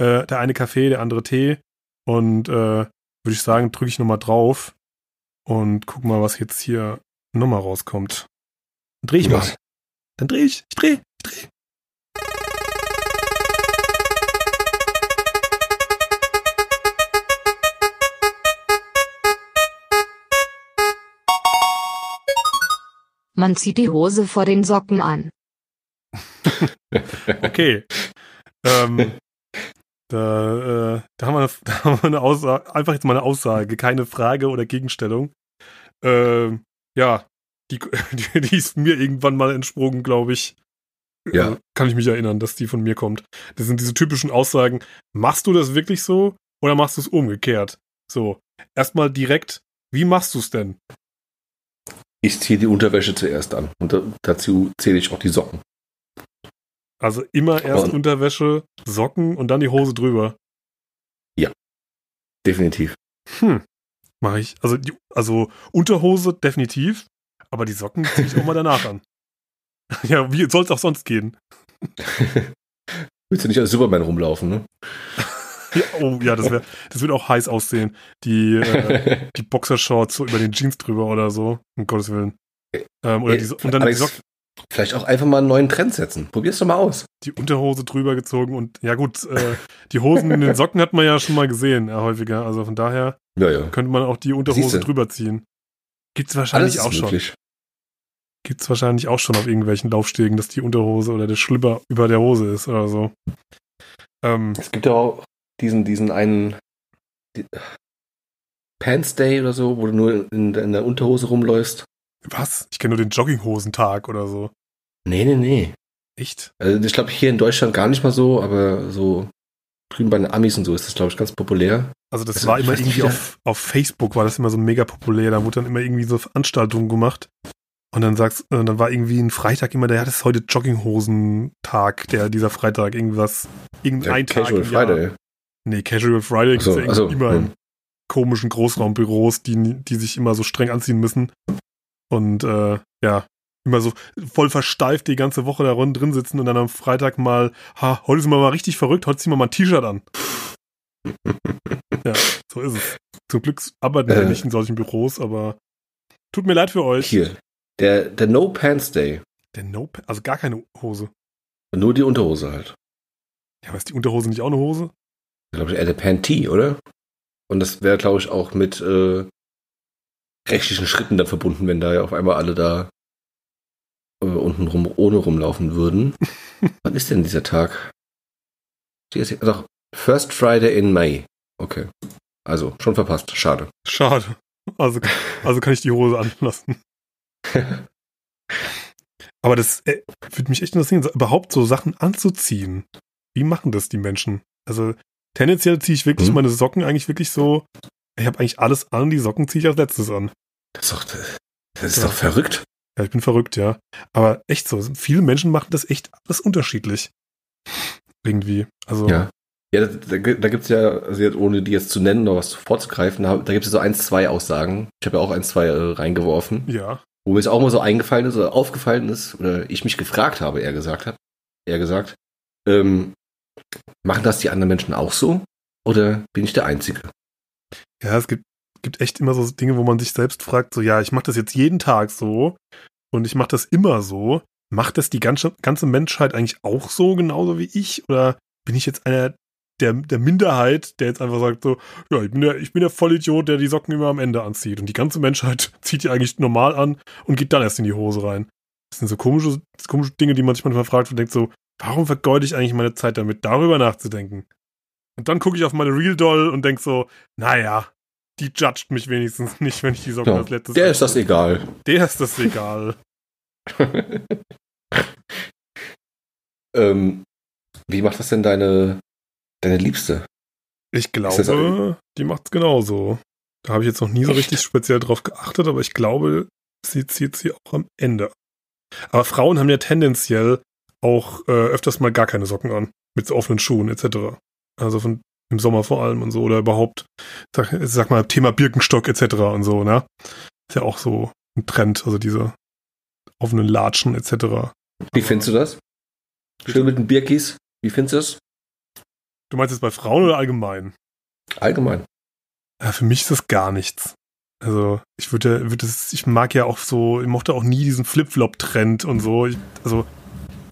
Äh, der eine Kaffee, der andere Tee. Und äh, würde ich sagen, drücke ich nochmal drauf und guck mal, was jetzt hier nochmal rauskommt. Dann dreh ich mal. Was? Dann dreh ich. Ich dreh. Ich dreh. Man zieht die Hose vor den Socken an. [laughs] Okay. ähm, da, äh, da, haben wir eine, [laughs] da haben wir eine Aussage, einfach jetzt mal eine Aussage, keine Frage oder Gegenstellung. Ähm, ja, die, [laughs] die, die ist mir irgendwann mal entsprungen, glaube ich. Ja. Äh, kann ich mich erinnern, dass die von mir kommt. Das sind diese typischen Aussagen. Machst du das wirklich so oder machst du es umgekehrt? So, erstmal direkt, wie machst du es denn? Ich ziehe die Unterwäsche zuerst an und da, dazu zähle ich auch die Socken. Also immer erst Und- Unterwäsche, Socken und dann die Hose drüber. Definitiv. Hm, mache ich. Also, die, also Unterhose definitiv, aber die Socken ziehe ich auch mal danach an. [laughs] Ja, wie soll es auch sonst gehen? [laughs] Willst du nicht als Superman rumlaufen, ne? [laughs] Ja, oh ja, das, wär, das wird auch heiß aussehen. Die, äh, die Boxershorts so über den Jeans drüber oder so, um Gottes Willen. Ähm, oder die, und dann die, Alex, Socken, Vielleicht auch einfach mal einen neuen Trend setzen. Probier's doch mal aus. die Unterhose drüber gezogen und ja gut, äh, die Hosen in den Socken hat man ja schon mal gesehen, ja, häufiger. Also von daher Ja, ja. könnte man auch die Unterhose drüber ziehen. Gibt's wahrscheinlich Alles auch ist schon. möglich. Gibt's wahrscheinlich auch schon auf irgendwelchen Laufstegen, dass die Unterhose oder der Schlipper über der Hose ist oder so. Ähm, Es gibt ja auch diesen, diesen einen die, Pants Day oder so, wo du nur in, in der Unterhose rumläufst. Was? Ich kenne nur den Jogginghosentag oder so. Nee, nee, nee. Echt? Also ich glaube hier in Deutschland gar nicht mal so, aber so drüben bei den Amis und so ist das, glaube ich, ganz populär. Also das Also, war immer irgendwie wie auf, auf Facebook war das immer so mega populär. Da wurde dann immer irgendwie so Veranstaltungen gemacht. Und dann sagst, äh, dann war irgendwie ein Freitag immer, der hat es heute Jogginghosentag, der dieser Freitag irgendwas, irgendein Der Tag Casual im Jahr. Friday. Nee, Casual Friday so, gibt's ja ach irgendwie so, immer in hm. komischen Großraumbüros, die, die sich immer so streng anziehen müssen. Und äh, ja, immer so voll versteift die ganze Woche da drin sitzen und dann am Freitag mal, ha, heute sind wir mal richtig verrückt, heute ziehen wir mal ein T-Shirt an. ja, so ist es. Zum Glück arbeiten wir Äh. nicht in solchen Büros, aber tut mir leid für euch. Hier. Der, der No Pants Day. Der Nope, also gar keine Hose. Nur die Unterhose halt. Ja, aber ist die Unterhose nicht auch eine Hose? Glaube ich, eher der Pantee, oder? Und das wäre, glaube ich, auch mit äh, rechtlichen Schritten dann verbunden, wenn da ja auf einmal alle da äh, unten rum ohne rumlaufen würden. [laughs] Wann ist denn dieser Tag? Doch, First Friday in May. Okay. Also, schon verpasst. Schade. Schade. Also, also kann ich die Hose anlassen. [laughs] Aber das äh, würde mich echt interessieren, überhaupt so Sachen anzuziehen. Wie machen das die Menschen? Also tendenziell ziehe ich wirklich Hm? meine Socken eigentlich wirklich so. Ich habe eigentlich alles an, die Socken ziehe ich als letztes an. Das ist doch, das ist Ja. doch verrückt. Ja, ich bin verrückt, ja. Aber echt so, viele Menschen machen das echt alles unterschiedlich. Irgendwie. Also, Ja. Ja, da, da, da gibt es ja, also jetzt, ohne die jetzt zu nennen oder was vorzugreifen, da, gibt es so ein, zwei Aussagen. Ich habe ja auch ein, zwei äh, reingeworfen. ja. Wo mir es auch mal so eingefallen ist oder aufgefallen ist, oder ich mich gefragt habe, er gesagt hat, er gesagt, ähm, machen das die anderen Menschen auch so? Oder bin ich der Einzige? Ja, es gibt, gibt echt immer so Dinge, wo man sich selbst fragt, so, ja, ich mache das jetzt jeden Tag so und ich mache das immer so. Macht das die ganze, ganze Menschheit eigentlich auch so, genauso wie ich? Oder bin ich jetzt einer der, der Minderheit, der jetzt einfach sagt so, ja, ich bin der, ich bin der Vollidiot, der die Socken immer am Ende anzieht. Und die ganze Menschheit [laughs] zieht die eigentlich normal an und geht dann erst in die Hose rein. Das sind so komische, komische Dinge, die man sich manchmal fragt und denkt so, warum vergeude ich eigentlich meine Zeit damit, darüber nachzudenken? Und dann gucke ich auf meine Real Doll und denk so, naja, die judgt mich wenigstens [laughs] nicht, wenn ich die Socken Ja, als letztes der ist das egal. Der ist das egal. [laughs] ähm, wie macht das denn deine, deine Liebste? Ich glaube, die macht's genauso. Da habe ich jetzt noch nie so Echt? richtig speziell drauf geachtet, aber ich glaube, sie zieht sie auch am Ende. Aber Frauen haben ja tendenziell auch äh, öfters mal gar keine Socken an. Mit so offenen Schuhen etc. Also von im Sommer vor allem und so. Oder überhaupt, sag, sag mal, Thema Birkenstock etc. und so, ne? Ist ja auch so ein Trend, also diese offenen Latschen etc. Wie findest du das? Schön mit den Birkis. Wie findest du das? Du meinst jetzt bei Frauen oder allgemein? Allgemein. Ja, für mich ist das gar nichts. Also, ich würde, würde es, ich mag ja auch so, ich mochte auch nie diesen Flip-Flop-Trend und so. Ich, also,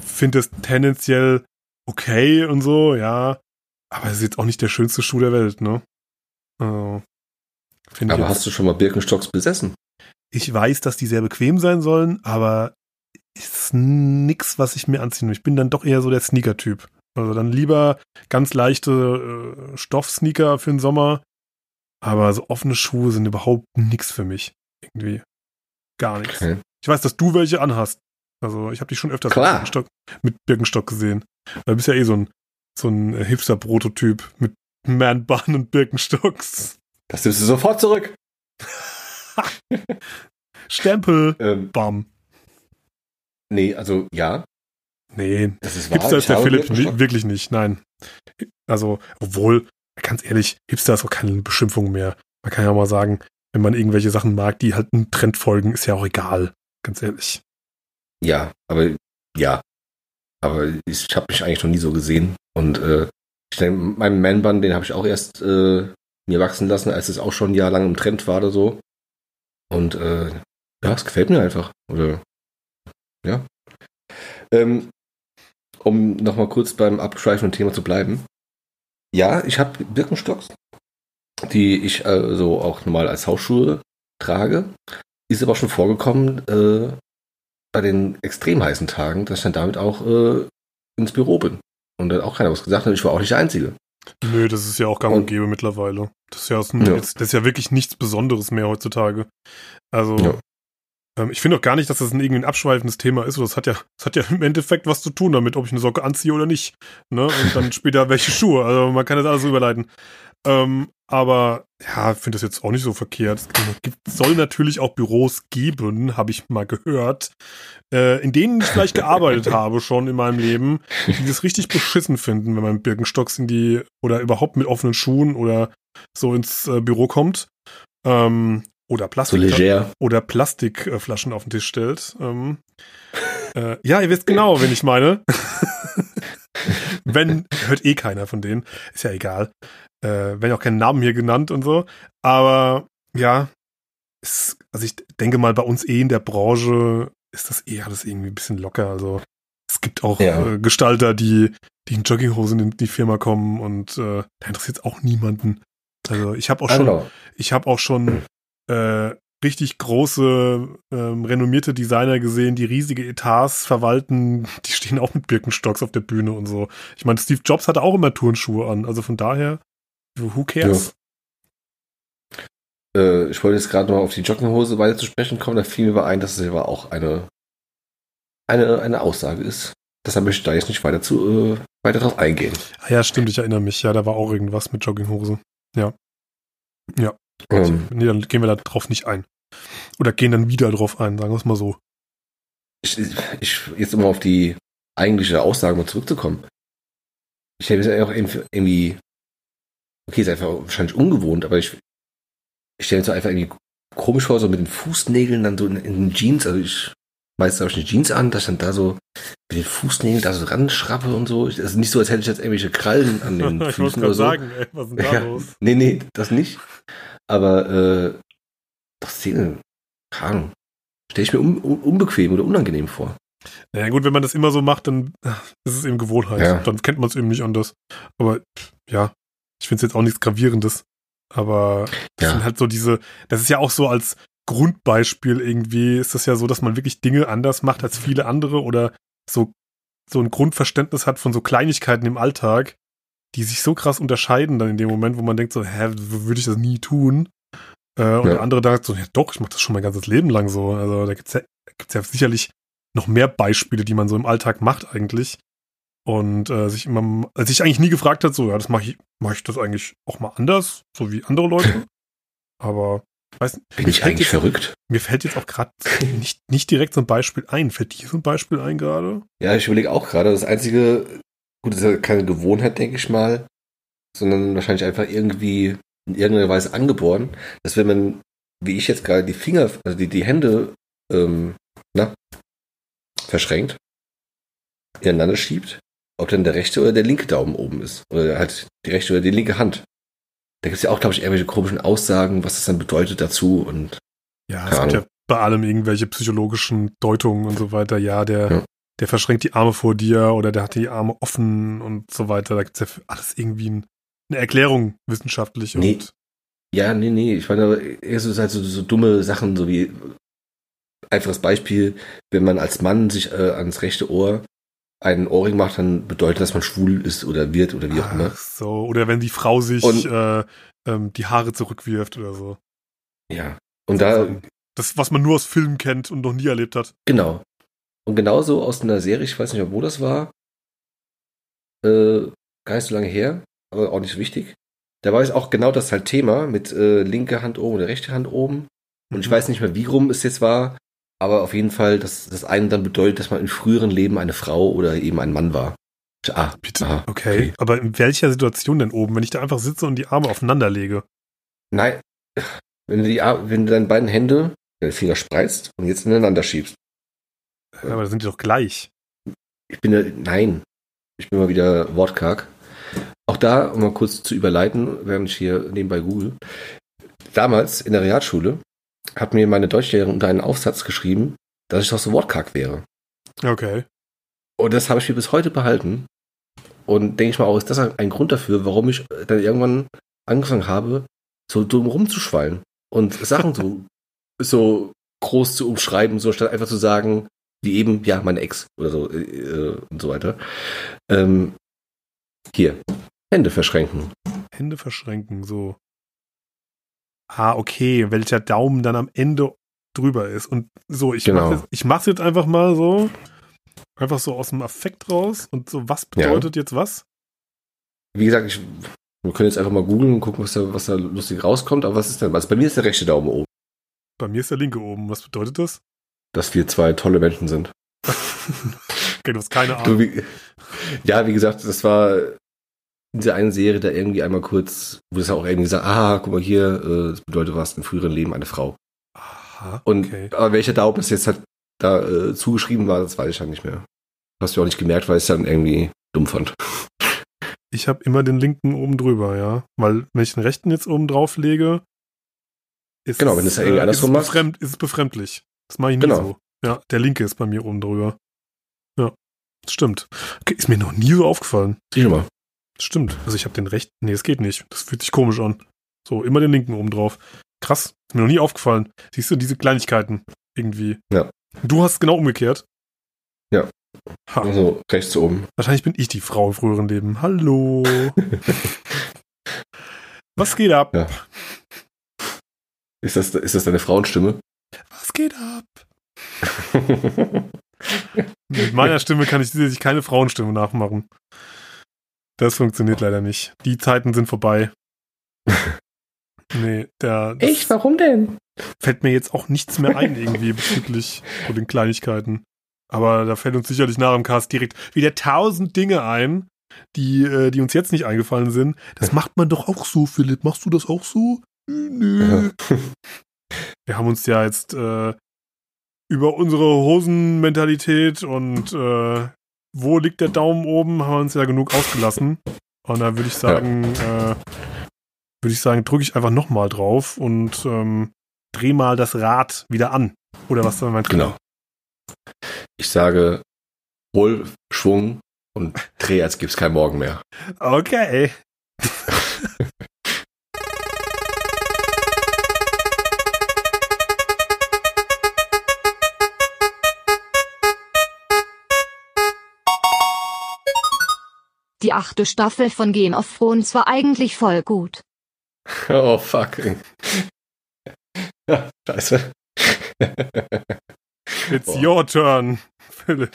finde es tendenziell okay und so, ja. Aber es ist jetzt auch nicht der schönste Schuh der Welt, ne? Also, Aber jetzt- hast du schon mal Birkenstocks besessen? ich weiß, dass die sehr bequem sein sollen, aber ist nix, was ich mir anziehen will. Ich bin dann doch eher so der Sneaker-Typ. Also dann lieber ganz leichte äh, Stoff-Sneaker für den Sommer, aber so offene Schuhe sind überhaupt nix für mich. Irgendwie. Gar nichts. Okay. Ich weiß, dass du welche anhast. Also ich habe dich schon öfters Klar. Mit, Birkenstock, mit Birkenstock gesehen. Du bist ja eh so ein, so ein äh, Hipster-Prototyp mit Man-Bun und Birkenstocks. Das nimmst du sofort zurück. Stempel. Ähm, Bam. nee, also ja, Nee, das ist wahr. Hipster ist der Philipp wirklich nicht, nein. Also, obwohl, ganz ehrlich, Hipster ist auch keine Beschimpfung mehr. Man kann ja mal sagen, wenn man irgendwelche Sachen mag, die halt einem Trend folgen, ist ja auch egal. Ganz ehrlich. Ja, aber ja. Aber ich habe mich eigentlich noch nie so gesehen. Und äh, ich denke, meinen Man-Bun, den habe ich auch erst äh, mir wachsen lassen, als es auch schon ein Jahr lang im Trend war oder so. Und äh, ja, es gefällt mir einfach. Oder ja. Ähm, um nochmal kurz beim abgeschweiften Thema zu bleiben. Ja, ich habe Birkenstocks, die ich äh, so auch normal als Hausschuhe trage. Ist aber schon vorgekommen, äh, bei den extrem heißen Tagen, dass ich dann damit auch äh, ins Büro bin. Und dann auch keiner was gesagt hat. Ich war auch nicht der Einzige. Nö, das ist ja auch gang und Und- gäbe mittlerweile. Das ist ja, aus Ja. Jetzt, das ist ja wirklich nichts Besonderes mehr heutzutage. Also, Ja. Ähm, ich finde auch gar nicht, dass das ein irgendwie ein abschweifendes Thema ist. Das hat ja, [laughs] das hat ja im Endeffekt was zu tun damit, ob ich eine Socke anziehe oder nicht. Ne? Und dann [laughs] später welche Schuhe. Also man kann das alles so überleiten. Ähm, aber ja, finde das jetzt auch nicht so verkehrt. Es gibt, soll natürlich auch Büros geben, habe ich mal gehört, äh, in denen ich vielleicht gearbeitet [laughs] habe schon in meinem Leben, die das richtig beschissen finden, wenn man mit Birkenstocks in die oder überhaupt mit offenen Schuhen oder so ins äh, Büro kommt. Ähm, oder Plastik So oder Plastikflaschen auf den Tisch stellt. Ähm, [laughs] äh, ja, ihr wisst genau, wen ich meine. [laughs] Wenn, hört eh keiner von denen. Ist ja egal. Äh, werden auch keine Namen hier genannt und so. Aber ja, ist, also ich denke mal, bei uns eh in der Branche ist das eh alles irgendwie ein bisschen locker. Also es gibt auch Ja. äh, Gestalter, die, die in Jogginghosen in die Firma kommen und äh, da interessiert auch niemanden. Also ich habe auch Ah, schon genau. ich habe auch schon äh, richtig große, ähm, renommierte Designer gesehen, die riesige Etats verwalten. Die stehen auch mit Birkenstocks auf der Bühne und so. Ich meine, Steve Jobs hatte auch immer Turnschuhe an. Also von daher, who cares? Äh, ich wollte jetzt gerade noch auf die Jogginghose weiter zu sprechen kommen. Da fiel mir ein, dass es aber auch eine, eine, eine Aussage ist. Deshalb möchte ich da jetzt nicht weiter, zu, äh, weiter drauf eingehen. Ah ja, stimmt, ich erinnere mich. Ja, da war auch irgendwas mit Jogginghose. Ja. Ja. Ähm, Nee, dann gehen wir da drauf nicht ein. Oder gehen dann wieder drauf ein, sagen wir es mal so. ich, ich, jetzt um auf die eigentliche Aussage mal zurückzukommen. Ich stelle mir auch irgendwie, okay, ist einfach wahrscheinlich ungewohnt, aber ich, ich stelle mir so einfach irgendwie komisch vor, so mit den Fußnägeln dann so in, in den Jeans, also ich, meistens habe ich eine Jeans an, dass ich dann da so mit den Fußnägeln da so ran schrappe und so. Ich- Also nicht so, als hätte ich jetzt irgendwelche Krallen an den [laughs] ich Füßen oder so. sagen, ey, was ist denn da Ja, los? nee, nee, das nicht. Aber, äh, doch Szene, keine Ahnung. Stelle ich mir un, un, unbequem oder unangenehm vor. Naja gut, wenn man das immer so macht, dann äh, ist es eben Gewohnheit. Ja. Dann kennt man es eben nicht anders. Aber ja, ich finde es jetzt auch nichts Gravierendes. Aber das Ja. sind halt so diese, das ist ja auch so als Grundbeispiel irgendwie, ist das ja so, dass man wirklich Dinge anders macht als viele andere oder so, so ein Grundverständnis hat von so Kleinigkeiten im Alltag, die sich so krass unterscheiden dann in dem Moment, wo man denkt so, hä, würde ich das nie tun? Äh, und Ja. der andere sagt so, ja doch, ich mache das schon mein ganzes Leben lang so. Also da gibt's ja, gibt's ja sicherlich noch mehr Beispiele, die man so im Alltag macht eigentlich. Und äh, sich immer, also sich eigentlich nie gefragt hat, so, ja, das mache ich, mache ich das eigentlich auch mal anders, so wie andere Leute. [laughs] Aber weiß, Bin mir ich eigentlich jetzt, verrückt? Mir fällt jetzt auch gerade nicht, nicht direkt so ein Beispiel ein. Fällt dir so ein Beispiel ein gerade? Ja, ich überlege auch gerade, das einzige, gut, das ist ja keine Gewohnheit, denke ich mal, sondern wahrscheinlich einfach irgendwie in irgendeiner Weise angeboren, dass wenn man, wie ich jetzt gerade, die Finger, also die, die Hände, ähm, na, verschränkt, ineinander schiebt, ob dann der rechte oder der linke Daumen oben ist. Oder halt die rechte oder die linke Hand. Da gibt es ja auch, glaube ich, irgendwelche komischen Aussagen, was das dann bedeutet dazu und Ja, es gibt ja bei allem irgendwelche psychologischen Deutungen und so weiter. Ja, der, Ja. der verschränkt die Arme vor dir oder der hat die Arme offen und so weiter. Da gibt's ja für alles irgendwie ein, eine Erklärung wissenschaftlich. Nee. Und Ja, nee, nee, ich meine, aber es ist halt so, so dumme Sachen, so wie einfaches Beispiel, wenn man als Mann sich äh, ans rechte Ohr einen Ohrring macht, dann bedeutet das, dass man schwul ist oder wird oder wie auch immer. Ach so, oder wenn die Frau sich Und- äh, ähm, die Haare zurückwirft oder so. Ja. Und da, Das, was man nur aus Filmen kennt und noch nie erlebt hat. genau. Und genauso aus einer Serie, ich weiß nicht mehr, wo das war, äh, gar nicht so lange her, aber auch nicht so wichtig. Da war es auch genau das halt Thema mit äh, linke Hand oben oder rechte Hand oben. Und ich Mhm. weiß nicht mehr, wie rum es jetzt war, aber auf jeden Fall, dass das eine dann bedeutet, dass man in früheren Leben eine Frau oder eben ein Mann war. Ah, Bitte. aha, Okay. Aber in welcher Situation denn oben? Wenn ich da einfach sitze und die Arme aufeinander lege? Nein, wenn du, die, wenn du deine beiden Hände, deine Finger spreizt und jetzt ineinander schiebst. Ja, aber da sind die doch gleich. Ich bin, ja- nein, ich bin mal wieder wortkarg. Auch da, um mal kurz zu überleiten, während ich hier nebenbei google. Damals in der Realschule hat mir meine Deutschlehrerin unter einen Aufsatz geschrieben, dass ich doch so wortkarg wäre. Okay. Und das habe ich mir bis heute behalten. Und denke ich mal auch, ist das ein, Grund dafür, warum ich dann irgendwann angefangen habe, so dumm rumzuschwallen und Sachen so, [laughs] so groß zu umschreiben, so statt einfach zu sagen, wie eben, ja, meine Ex oder so äh, äh, und so weiter. Ähm, hier, Hände verschränken. Hände verschränken, so. Ah, okay. Welcher Daumen dann am Ende drüber ist. Und so, ich Genau. mach's jetzt, ich mach's jetzt einfach mal so, einfach so aus dem Affekt raus und so, was Ja. bedeutet jetzt was? Wie gesagt, ich, wir können jetzt einfach mal googeln und gucken, was da, was da lustig rauskommt. Aber was ist denn? Was bei mir ist der rechte Daumen oben, Bei mir ist der linke oben. Was bedeutet das? dass wir zwei tolle Menschen sind. Okay, du hast keine Du, Ahnung. wie, ja, wie gesagt, das war in dieser einen Serie da irgendwie einmal kurz, wo das auch irgendwie sagt, ah, guck mal hier, äh, das bedeutet was im früheren Leben eine Frau. Aha, Und okay. aber welcher Daumen das jetzt halt da äh, zugeschrieben war, das weiß ich ja nicht mehr. Hast du auch nicht gemerkt, weil ich es dann irgendwie dumm fand. Ich habe immer den linken oben drüber, ja. Weil wenn ich den rechten jetzt oben drauf lege, ist Genau, wenn du es ja irgendwie äh, andersrum ist es machst. befremd, ist es befremdlich. Das mache ich nie Genau. so. Ja, der linke ist bei mir oben drüber. Ja, das stimmt. Okay, ist mir noch nie so aufgefallen. Sieh mal. Stimmt. Also ich habe den rechten. Nee, es geht nicht. Das fühlt sich komisch an. So, immer den linken oben drauf. Krass. Ist mir noch nie aufgefallen. Siehst du, diese Kleinigkeiten irgendwie. Ja. Du hast genau umgekehrt. Ja. Ha. Also rechts oben. Wahrscheinlich bin ich die Frau im früheren Leben. Hallo. [laughs] Was geht ab? Ja. Ist das, ist das deine Frauenstimme? Was geht ab? Mit meiner [laughs] Stimme kann ich sicherlich keine Frauenstimme nachmachen. Das funktioniert leider nicht. Die Zeiten sind vorbei. [laughs] Nee, der das Warum denn? fällt mir jetzt auch nichts mehr ein irgendwie [laughs] bezüglich so den Kleinigkeiten. Aber da fällt uns sicherlich nach dem Cast direkt wieder tausend Dinge ein, die, äh, die uns jetzt nicht eingefallen sind. Das macht man doch auch so, Philipp. Machst du das auch so? Nö. [laughs] Wir haben uns ja jetzt äh, über unsere Hosenmentalität und äh, wo liegt der Daumen oben, haben wir uns ja genug ausgelassen. Und da würde ich sagen, äh, würde ich sagen, drücke ich einfach nochmal drauf und ähm, dreh mal das Rad wieder an. Oder was dann mein Genau. Ich sage, hol Schwung und dreh, als gibt's kein Morgen mehr. Okay. Die achte Staffel von Game of Thrones war eigentlich voll gut. [laughs] Oh, fuck. Ja, scheiße. It's Boah. your turn, Philipp.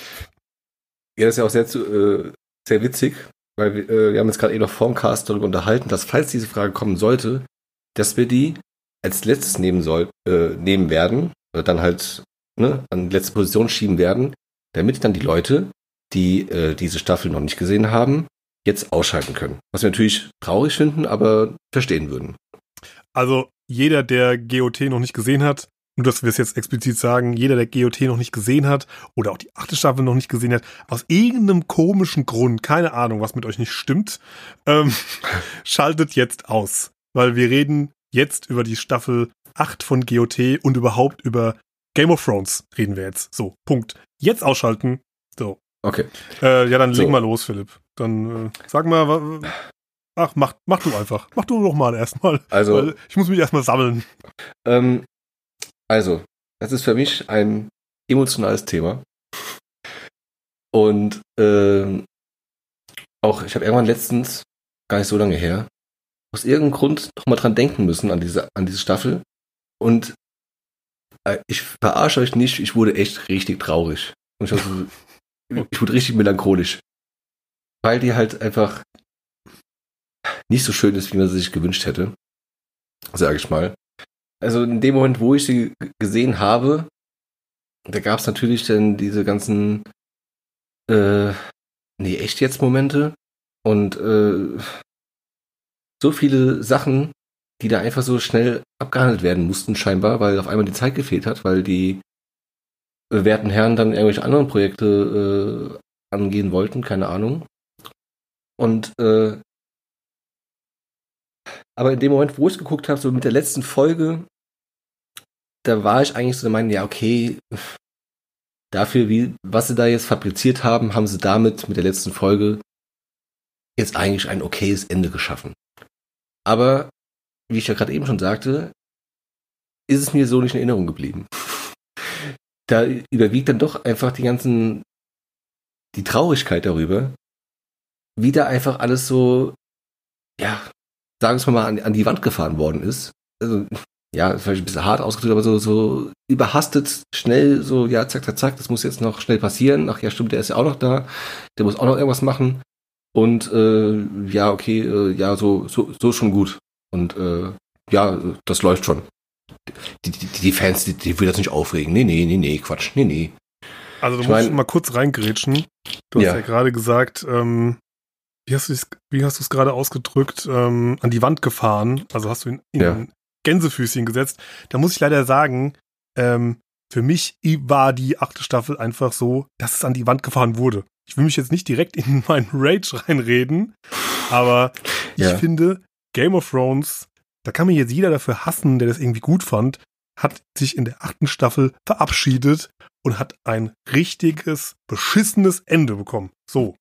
Ja, das ist ja auch sehr, zu- äh, sehr witzig, weil wir, äh, wir haben jetzt gerade eh noch vorm Cast darüber unterhalten, dass falls diese Frage kommen sollte, dass wir die als letztes nehmen soll, äh, nehmen werden, oder dann halt ne, an die letzte Position schieben werden, damit dann die Leute, die äh, diese Staffel noch nicht gesehen haben, jetzt ausschalten können. Was wir natürlich traurig finden, aber verstehen würden. Also jeder, der GOT noch nicht gesehen hat, nur dass wir es jetzt explizit sagen, jeder, der GOT noch nicht gesehen hat oder auch die achte Staffel noch nicht gesehen hat, aus irgendeinem komischen Grund, keine Ahnung, was mit euch nicht stimmt, ähm, [laughs] schaltet jetzt aus. Weil wir reden jetzt über die Staffel 8 von GOT und überhaupt über Game of Thrones reden wir jetzt. So, Punkt. Jetzt ausschalten. So. Okay. Äh, ja, dann So. leg mal los, Philipp. Dann äh, sag mal, ach, mach, mach du einfach. Mach du doch mal erstmal. Also, ich muss mich erstmal sammeln. Ähm, also, das ist für mich ein emotionales Thema. Und ähm, auch, ich habe irgendwann letztens, gar nicht so lange her, aus irgendeinem Grund noch mal dran denken müssen an diese, an diese Staffel. Und äh, ich verarsche euch nicht, ich wurde echt richtig traurig. Und ich, war so, [laughs] ich wurde richtig melancholisch. Weil die halt einfach nicht so schön ist, wie man sie sich gewünscht hätte. Sage ich mal. Also in dem Moment, wo ich sie gesehen habe, da gab es natürlich dann diese ganzen äh, nee, echt jetzt Momente und äh, so viele Sachen, die da einfach so schnell abgehandelt werden mussten scheinbar, weil auf einmal die Zeit gefehlt hat, weil die äh, werten Herren dann irgendwelche anderen Projekte äh, angehen wollten, keine Ahnung. Und äh, aber in dem Moment, wo ich geguckt habe, so mit der letzten Folge, da war ich eigentlich so der Meinung, ja, okay, dafür, wie, was sie da jetzt fabriziert haben, haben sie damit mit der letzten Folge jetzt eigentlich ein okayes Ende geschaffen. Aber, wie ich ja gerade eben schon sagte, ist es mir so nicht in Erinnerung geblieben. Da überwiegt dann doch einfach die ganzen, die Traurigkeit darüber, wie da einfach alles so, ja, sagen wir mal, an, an die Wand gefahren worden ist. Also, ja, vielleicht ein bisschen hart ausgedrückt, aber so, so überhastet, schnell, so, ja, zack, zack, zack, das muss jetzt noch schnell passieren. Ach ja, stimmt, der ist ja auch noch da, der muss auch noch irgendwas machen. Und äh, ja, okay, äh, ja, so, so, so schon gut. Und äh, ja, das läuft schon. Die, die, die Fans, die, die will das nicht aufregen. Nee, nee, nee, nee, Quatsch, nee, nee. Also du Ich musst mein- mal kurz reingrätschen. Du hast Ja. ja gerade gesagt, ähm, wie hast du es wie hast du es gerade ausgedrückt, ähm, an die Wand gefahren. Also hast du ihn in Ja. Gänsefüßchen gesetzt. Da muss ich leider sagen, ähm, für mich war die achte Staffel einfach so, dass es an die Wand gefahren wurde. Ich will mich jetzt nicht direkt in [laughs] meinen Rage reinreden, aber ich Ja. finde, Game of Thrones, da kann mir jetzt jeder dafür hassen, der das irgendwie gut fand, hat sich in der achten Staffel verabschiedet und hat ein richtiges, beschissenes Ende bekommen. So,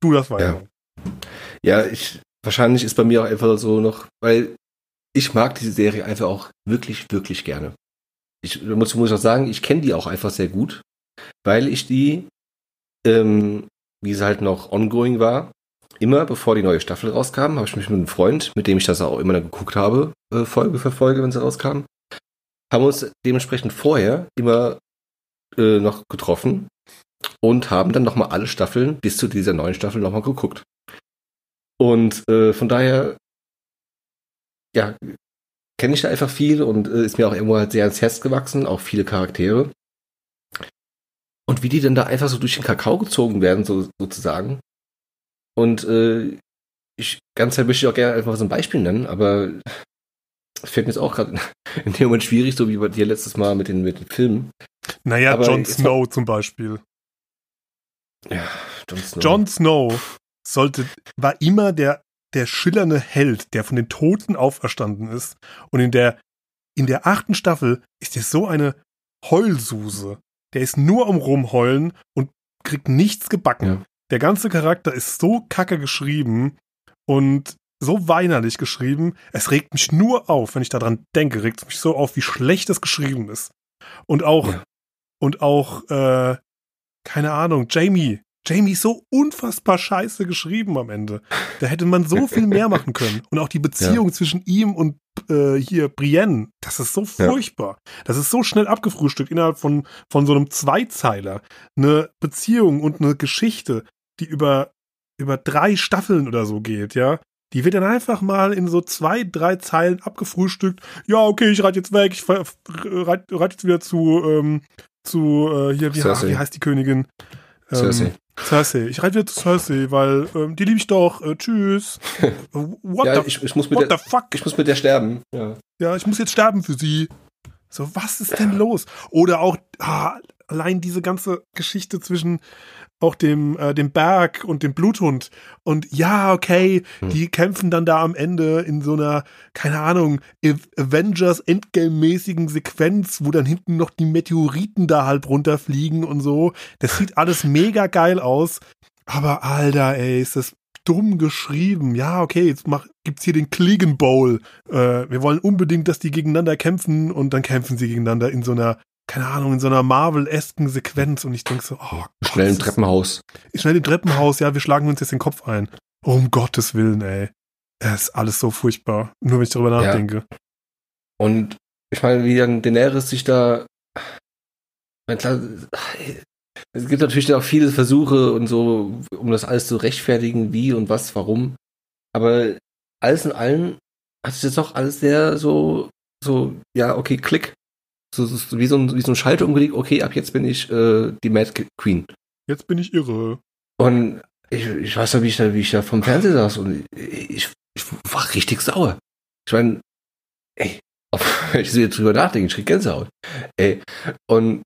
du das war Ja. Ja, ich, wahrscheinlich ist bei mir auch einfach so noch, weil ich mag diese Serie einfach auch wirklich, wirklich gerne. Ich muss, muss auch sagen, ich kenne die auch einfach sehr gut, weil ich die, ähm, wie sie halt noch ongoing war, immer bevor die neue Staffel rauskam, habe ich mich mit einem Freund, mit dem ich das auch immer geguckt habe, äh, Folge für Folge, wenn sie rauskam, haben uns dementsprechend vorher immer äh, noch getroffen und haben dann nochmal alle Staffeln bis zu dieser neuen Staffel nochmal geguckt. Und äh, von daher, ja, kenne ich da einfach viel und äh, ist mir auch irgendwo halt sehr ans Herz gewachsen, auch viele Charaktere. Und wie die dann da einfach so durch den Kakao gezogen werden, so, sozusagen. Und äh, ich ganz halt möchte ich auch gerne einfach so ein Beispiel nennen, aber es fällt mir jetzt auch gerade [laughs] in dem Moment schwierig, so wie bei dir letztes Mal mit den, mit den Filmen. Naja, Aber Jon Snow zum Beispiel. Ja, Jon Snow. Jon Snow sollte, war immer der, der schillernde Held, der von den Toten auferstanden ist. Und in der, in der achten Staffel ist er so eine Heulsuse. Der ist nur am Rumheulen und kriegt nichts gebacken. Ja. Der ganze Charakter ist so kacke geschrieben und so weinerlich geschrieben. Es regt mich nur auf, wenn ich daran denke, regt es mich so auf, wie schlecht es geschrieben ist. Und auch, Ja. und auch, äh, keine Ahnung, Jamie. Jamie ist so unfassbar scheiße geschrieben am Ende. Da hätte man so [laughs] viel mehr machen können. Und auch die Beziehung zwischen ihm und äh, hier Brienne, das ist so Ja. furchtbar. Das ist so schnell abgefrühstückt innerhalb von, von so einem Zweizeiler. Eine Beziehung und eine Geschichte, die über, über drei Staffeln oder so geht, ja. Die wird dann einfach mal in so zwei, drei Zeilen abgefrühstückt. Ja, okay, ich reite jetzt weg, ich reite reit jetzt wieder zu, ähm, zu, äh, hier, wie, Cersei. wie heißt die Königin? Ähm, Cersei. Cersei. Ich reite wieder zu Cersei, weil ähm, die liebe ich doch. Äh, tschüss. [laughs] What, Ja, the, ich, ich, muss mit what der, the fuck? ich muss mit der sterben. Ja. Ja, ich muss jetzt sterben für sie. So, was ist denn los? Oder auch ah, allein diese ganze Geschichte zwischen auch dem, äh, dem Berg und dem Bluthund. Und ja, okay, Hm. die kämpfen dann da am Ende in so einer, keine Ahnung, Av- Avengers Endgame-mäßigen Sequenz, wo dann hinten noch die Meteoriten da halb runterfliegen und so. Das sieht alles mega geil aus. Aber Alter, ey, ist das dumm geschrieben. Ja, okay, jetzt mach, gibt's hier den Kliegen Bowl. Äh, wir wollen unbedingt, dass die gegeneinander kämpfen und dann kämpfen sie gegeneinander in so einer, keine Ahnung, in so einer Marvel-esken Sequenz und ich denk so, oh, Gott, Schnell im Treppenhaus. Schnell im Treppenhaus, ja, wir schlagen uns jetzt den Kopf ein. Um Gottes Willen, ey. Es ist alles so furchtbar. Nur wenn ich darüber Ja. nachdenke. Und ich meine, wie dann Daenerys sich da. Klar, es gibt natürlich auch viele Versuche und so, um das alles zu rechtfertigen, wie und was, warum. Aber alles in allem hat sich das doch alles sehr so, so, ja, okay, klick. So, so, wie, so ein, wie so ein Schalter umgelegt, okay, ab jetzt bin ich äh, die Mad Queen. Jetzt bin ich irre. Und ich, ich weiß ja, wie ich da, wie ich da vom Fernseher saß und ich, ich war richtig sauer. Ich meine, ey, [laughs] wenn ich so jetzt drüber nachdenke, ich krieg Gänsehaut. Ey, und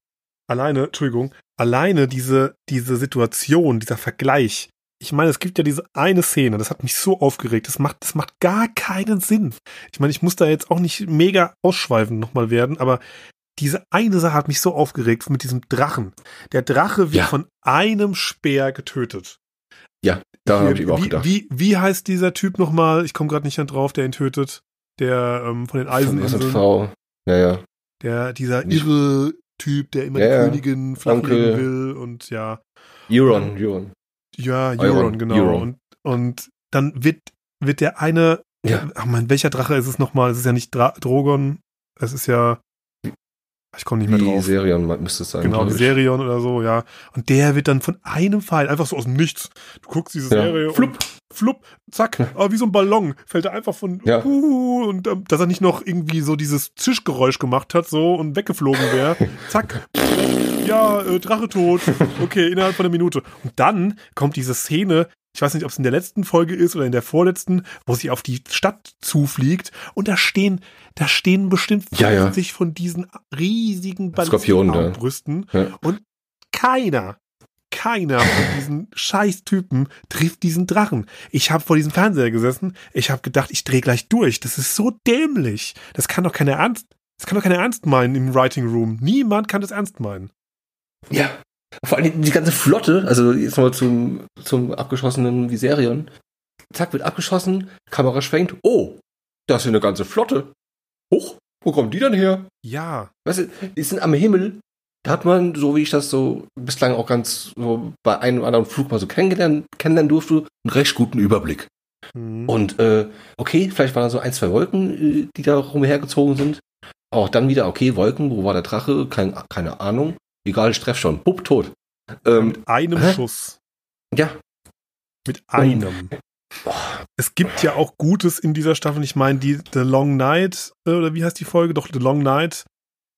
Alleine, Entschuldigung, alleine diese, diese Situation, dieser Vergleich. Ich meine, es gibt ja diese eine Szene, das hat mich so aufgeregt. Das macht, das macht gar keinen Sinn. Ich meine, ich muss da jetzt auch nicht mega ausschweifend nochmal werden, aber diese eine Sache hat mich so aufgeregt mit diesem Drachen. Der Drache wird Ja. von einem Speer getötet. ja, da habe ich auch wie, gedacht. Wie, wie heißt dieser Typ nochmal? Ich komme gerade nicht drauf, der ihn tötet. Der ähm, von den Von Eiseninseln. V. Ja, ja. Der, dieser Nicht- irre Typ, der immer Ja, die. Königin flachlegen will und ja. Euron, Euron. Ja, Euron, Euron, genau. Euron. Und, und dann wird, wird der eine, Ja. ach man, welcher Drache ist es nochmal? Es ist ja nicht Dra Drogon. es ist ja, ich komme nicht mehr drauf. Serion müsste es sein. Genau. Viserion oder so, ja. Und der wird dann von einem Pfeil, einfach so aus dem Nichts. Du guckst diese Ja. Serie Flupp. und flupp, zack, aber wie so ein Ballon, fällt er einfach von, Ja. uh, und ähm, dass er nicht noch irgendwie so dieses Zischgeräusch gemacht hat, so, und weggeflogen wäre, [laughs] zack, ja, äh, Drache tot, okay, innerhalb von einer Minute. Und dann kommt diese Szene, ich weiß nicht, ob es in der letzten Folge ist oder in der vorletzten, wo sie auf die Stadt zufliegt und da stehen, da stehen bestimmt Ja, ja. 50 von diesen riesigen Skorpionen da. Brüsten Ja. und keiner, keiner von diesen [laughs] scheiß Typen trifft diesen Drachen. Ich habe vor diesem Fernseher gesessen, ich habe gedacht, ich drehe gleich durch. Das ist so dämlich. Das kann doch keiner ernst, das kann doch keiner ernst meinen im Writing Room. Niemand kann das ernst meinen. Ja. Vor allem die ganze Flotte, also jetzt mal zum, zum abgeschossenen Viserion. Zack, wird abgeschossen, Kamera schwenkt. Oh, da ist ja eine ganze Flotte. Hoch, wo kommen die denn her? Ja, Weißt du, die sind am Himmel. Da hat man, so wie ich das so bislang auch ganz so bei einem oder anderen Flug mal so kennengelernt, kennenlernen durfte, einen recht guten Überblick. hm. Und äh, okay, vielleicht waren da so ein, zwei Wolken, äh, die da rumhergezogen sind. Auch dann wieder, okay, Wolken, wo war der Drache? Kein, keine Ahnung. Egal, ich treff schon. Bupp, tot. Ähm, mit einem hä? Schuss. ja, Mit einem. Es gibt ja auch Gutes in dieser Staffel. Ich meine, die The Long Night, äh, oder wie heißt die Folge? Doch, The Long Night.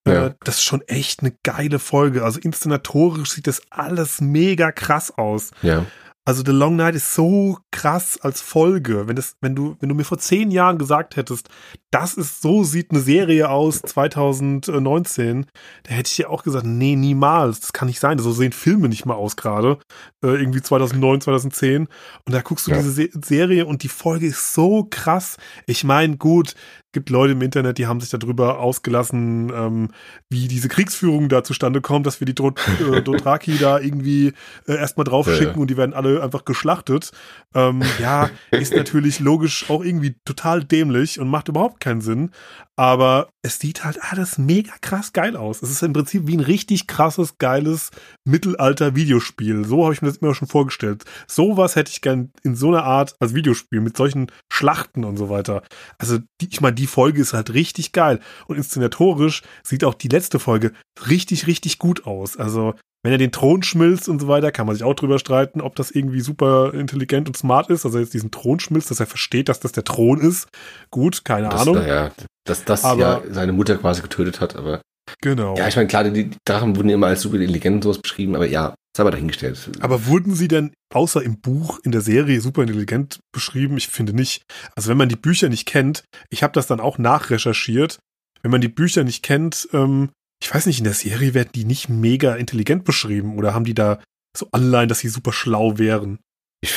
Ja. Äh, das ist schon echt eine geile Folge. Also inszenatorisch sieht das alles mega krass aus. ja. Also The Long Night ist so krass als Folge. Wenn das, wenn du, wenn du mir vor zehn Jahren gesagt hättest, das ist, so sieht eine Serie aus 2019, da hätte ich dir auch gesagt, nee, niemals. Das kann nicht sein. So sehen Filme nicht mal aus gerade. Äh, irgendwie 2009, 2010. Und da guckst du Ja. diese Se Serie und die Folge ist so krass. Ich meine, gut, gibt Leute im Internet, die haben sich darüber ausgelassen, ähm, wie diese Kriegsführung da zustande kommt, dass wir die Dot [laughs] äh, Dothraki da irgendwie äh, erstmal drauf Ja, und die werden alle einfach geschlachtet. Ähm, ja, ist natürlich logisch auch irgendwie total dämlich und macht überhaupt keinen Sinn. Aber es sieht halt alles mega krass geil aus. Es ist im Prinzip wie ein richtig krasses, geiles Mittelalter-Videospiel. So habe ich mir das immer schon vorgestellt. Sowas hätte ich gern in so einer Art als Videospiel mit solchen Schlachten und so weiter. Also, die, ich meine, die Folge ist halt richtig geil. Und inszenatorisch sieht auch die letzte Folge richtig, richtig gut aus. Also, wenn er den Thron schmilzt und so weiter, kann man sich auch drüber streiten, ob das irgendwie super intelligent und smart ist. Also jetzt diesen Thron schmilzt, dass er versteht, dass das der Thron ist. Gut, keine Das, Ahnung. naja, dass das Aber- ja seine Mutter quasi getötet hat, aber Genau. ja, ich meine, klar, die, die Drachen wurden immer als super intelligent und sowas beschrieben, aber ja, sei mal dahingestellt. Aber wurden sie denn außer im Buch in der Serie super intelligent beschrieben? Ich finde nicht. Also wenn man die Bücher nicht kennt, ich habe das dann auch nachrecherchiert. Wenn man die Bücher nicht kennt, ähm, ich weiß nicht, in der Serie werden die nicht mega intelligent beschrieben oder haben die da so Anleihen, dass sie super schlau wären? Ich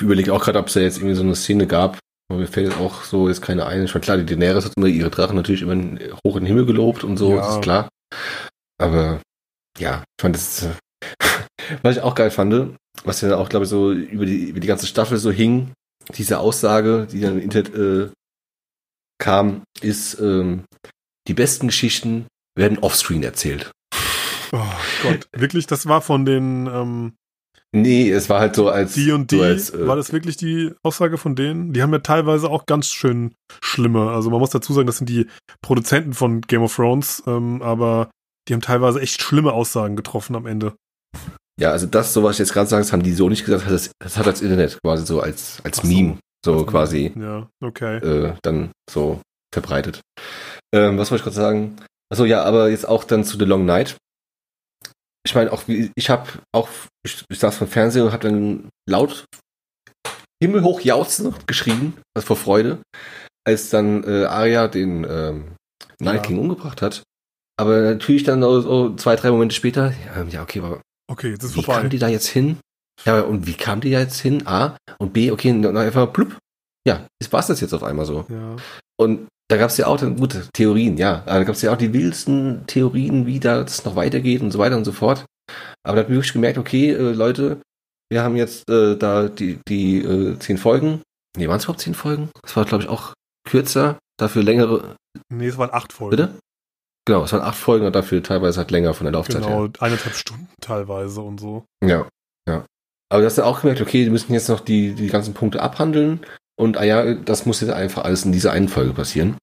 überlege auch gerade, ob es da jetzt irgendwie so eine Szene gab, aber mir fällt jetzt auch so jetzt keine ein. Ich meine, klar, die Daenerys hat immer ihre Drachen natürlich immer hoch in den Himmel gelobt und so, Ja. ist klar. Aber ja, ich fand das, äh, was ich auch geil fand, was ja auch, glaube ich, so über die, über die ganze Staffel so hing, diese Aussage, die dann im Internet äh, kam, ist, ähm, die besten Geschichten werden offscreen erzählt. Oh Gott, wirklich, das war von den ähm, Nee, es war halt so als die und die. so als, äh, war das wirklich die Aussage von denen? Die haben ja teilweise auch ganz schön schlimme. Also man muss dazu sagen, das sind die Produzenten von Game of Thrones, ähm, aber die haben teilweise echt schlimme Aussagen getroffen am Ende. Ja, also das, so was ich jetzt gerade sage, das haben die so nicht gesagt, das, das hat das Internet quasi so als, als so. Meme so quasi Ja, okay. äh, dann so verbreitet. Ähm, was wollte ich gerade sagen? Achso, ja, aber jetzt auch dann zu The Long Night. Ich meine, auch wie, ich habe auch, ich, ich saß vom Fernseher und habe dann laut himmelhoch jauchzend geschrien, also vor Freude, als dann äh, Arya den ähm, Night Ja. King umgebracht hat. Aber natürlich dann so, so zwei, drei Momente später, ja, ja okay, aber Okay, jetzt ist wie vorbei. kam die da jetzt hin? Ja, und wie kam die da jetzt hin? A und B, okay, dann einfach plupp. Ja, das war's das jetzt auf einmal so. Ja. Und da gab es ja auch dann gute Theorien, ja. Da gab es ja auch die wildesten Theorien, wie das noch weitergeht und so weiter und so fort. Aber da habe ich wirklich gemerkt, okay, äh, Leute, wir haben jetzt äh, da die, die äh, zehn Folgen. Nee, waren es überhaupt zehn Folgen? Das war, glaube ich, auch kürzer, dafür längere. Nee, es waren acht Folgen. Bitte? Genau, es waren acht Folgen und dafür teilweise halt länger von der Laufzeit her. Genau, eineinhalb Stunden teilweise und so. Ja, ja. Aber du hast ja auch gemerkt, okay, die müssen jetzt noch die, die ganzen Punkte abhandeln. Und ah ja, das muss jetzt einfach alles in dieser einen Folge passieren.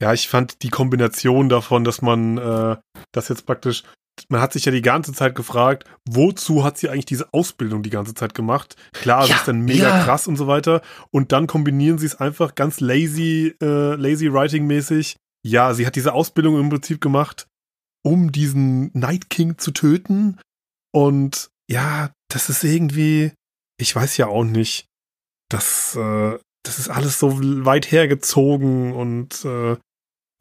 Ja, ich fand die Kombination davon, dass man äh, das jetzt praktisch, man hat sich ja die ganze Zeit gefragt, wozu hat sie eigentlich diese Ausbildung die ganze Zeit gemacht? Klar, es Ja, ist dann mega ja. krass und so weiter. Und dann kombinieren sie es einfach ganz lazy, äh, lazy writing mäßig. Ja, sie hat diese Ausbildung im Prinzip gemacht, um diesen Night King zu töten. Und ja, das ist irgendwie, ich weiß ja auch nicht, das, äh, das ist alles so weit hergezogen und äh,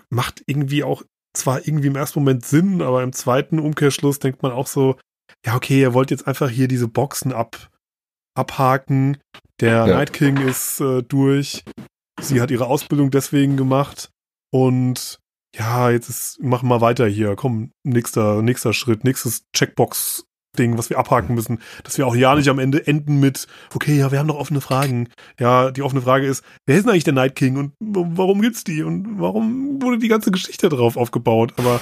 macht irgendwie auch zwar irgendwie im ersten Moment Sinn, aber im zweiten Umkehrschluss denkt man auch so, ja, okay, ihr wollt jetzt einfach hier diese Boxen ab, abhaken. Der Ja. Night King ist äh, durch. Sie hat ihre Ausbildung deswegen gemacht. Und ja, jetzt ist, machen wir weiter hier. Komm, nächster, nächster Schritt, nächstes Checkbox-Ding, was wir abhaken müssen. Dass wir auch ja nicht am Ende enden mit, okay, ja, wir haben noch offene Fragen. Ja, die offene Frage ist, wer ist denn eigentlich der Night King und warum gibt's die und warum wurde die ganze Geschichte drauf aufgebaut? Aber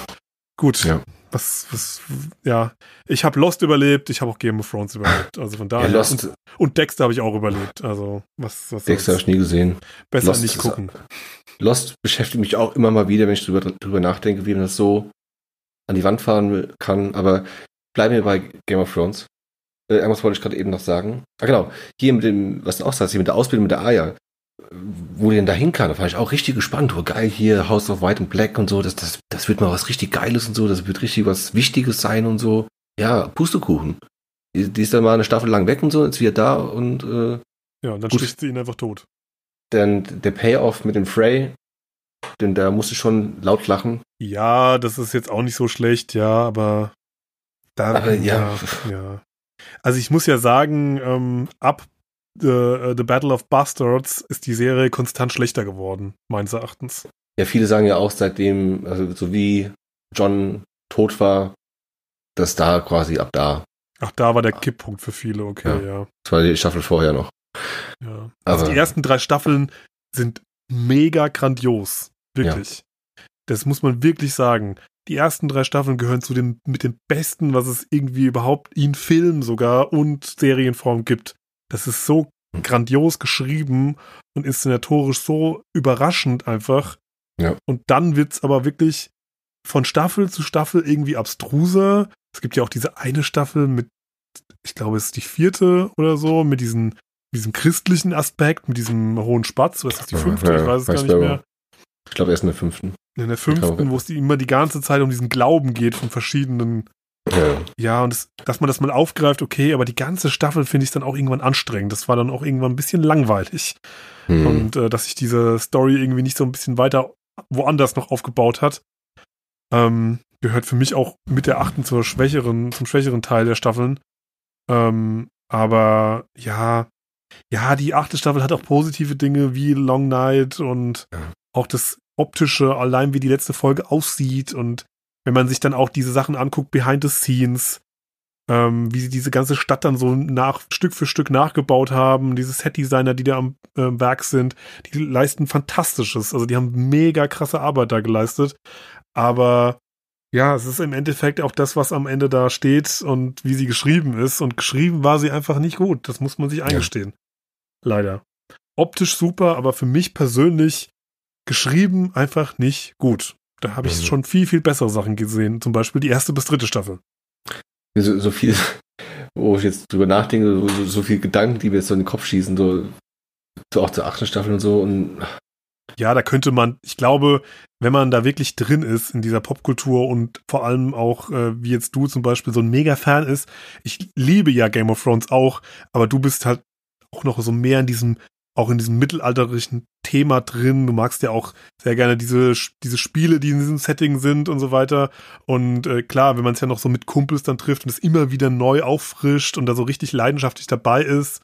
gut, Ja. was, was, ja, ich habe Lost überlebt, ich habe auch Game of Thrones überlebt, also von Ja, daher. Lost, und, und Dexter habe ich auch überlebt, also was, was Dexter habe ich nie gesehen. besser Lost nicht gucken. Lost beschäftigt mich auch immer mal wieder, wenn ich drüber, drüber nachdenke, wie man das so an die Wand fahren kann. Aber bleiben wir bei Game of Thrones. Äh, irgendwas wollte ich gerade eben noch sagen. Ah, genau. Hier mit dem, was du auch sagst, hier mit der Ausbildung mit der Aya. Wo die denn da hin kann, da war ich auch richtig gespannt. Oh, geil, hier House of White and Black und so. Das, das, das wird mal was richtig Geiles und so. Das wird richtig was Wichtiges sein und so. Ja, Pustekuchen. Die, die ist dann mal eine Staffel lang weg und so, ist wieder da und äh, Ja, und dann Gut. sticht sie ihn einfach tot. Dann der Payoff mit dem Frey, denn da musste schon laut lachen. Ja, das ist jetzt auch nicht so schlecht, ja, aber da, Aber ja. ja. Also ich muss ja sagen, ähm, ab the, äh, the Battle of Bastards ist die Serie konstant schlechter geworden, meines Erachtens. Ja, viele sagen ja auch seitdem, also so wie John tot war, dass da quasi ab da, Ach, da war der Kipppunkt für viele, okay, ja. das war die Staffel vorher noch. Ja. Also die ersten drei Staffeln sind mega grandios, wirklich. Das muss man wirklich sagen. Die ersten drei Staffeln gehören zu den mit den besten, was es irgendwie überhaupt in Film sogar und Serienform gibt. Das ist so Hm. grandios geschrieben und inszenatorisch so überraschend einfach. Ja. Und dann wird's aber wirklich von Staffel zu Staffel irgendwie abstruser. Es gibt ja auch diese eine Staffel mit, ich glaube, es ist die vierte oder so, mit diesen, diesem christlichen Aspekt, mit diesem hohen Spatz. Was ist das, die fünfte? ja, ich weiß es gar nicht mehr. Ich glaube erst in der fünften. In der fünften, wo es immer die ganze Zeit um diesen Glauben geht von verschiedenen. Ja. Ja, und das, dass man das mal aufgreift, okay, aber die ganze Staffel finde ich dann auch irgendwann anstrengend. Das war dann auch irgendwann ein bisschen langweilig. Hm. Und äh, dass sich diese Story irgendwie nicht so ein bisschen weiter woanders noch aufgebaut hat, ähm, gehört für mich auch mit der achten zur schwächeren, zum schwächeren Teil der Staffeln. Ähm, aber ja, ja, die achte Staffel hat auch positive Dinge wie Long Night und Ja. auch das optische, allein wie die letzte Folge aussieht und wenn man sich dann auch diese Sachen anguckt, behind the scenes, ähm, wie sie diese ganze Stadt dann so nach Stück für Stück nachgebaut haben, diese Set-Designer, die da am äh, Werk sind, die leisten Fantastisches. Also die haben mega krasse Arbeit da geleistet. Aber ja, es ist im Endeffekt auch das, was am Ende da steht und wie sie geschrieben ist. Und geschrieben war sie einfach nicht gut. Das muss man sich eingestehen. Leider. Optisch super, aber für mich persönlich geschrieben einfach nicht gut. Da habe ich Mhm. schon viel, viel bessere Sachen gesehen. Zum Beispiel die erste bis dritte Staffel. so, so viel, wo ich jetzt drüber nachdenke, so, so, so viel Gedanken, die mir jetzt so in den Kopf schießen, so, so auch zur achten Staffel und so und Ja, da könnte man, ich glaube, wenn man da wirklich drin ist in dieser Popkultur und vor allem auch, äh, wie jetzt du zum Beispiel, so ein Mega-Fan ist, ich liebe ja Game of Thrones auch, aber du bist halt auch noch so mehr in diesem, auch in diesem mittelalterlichen Thema drin. Du magst ja auch sehr gerne diese, diese Spiele, die in diesem Setting sind und so weiter. Und äh, klar, wenn man es ja noch so mit Kumpels dann trifft und es immer wieder neu auffrischt und da so richtig leidenschaftlich dabei ist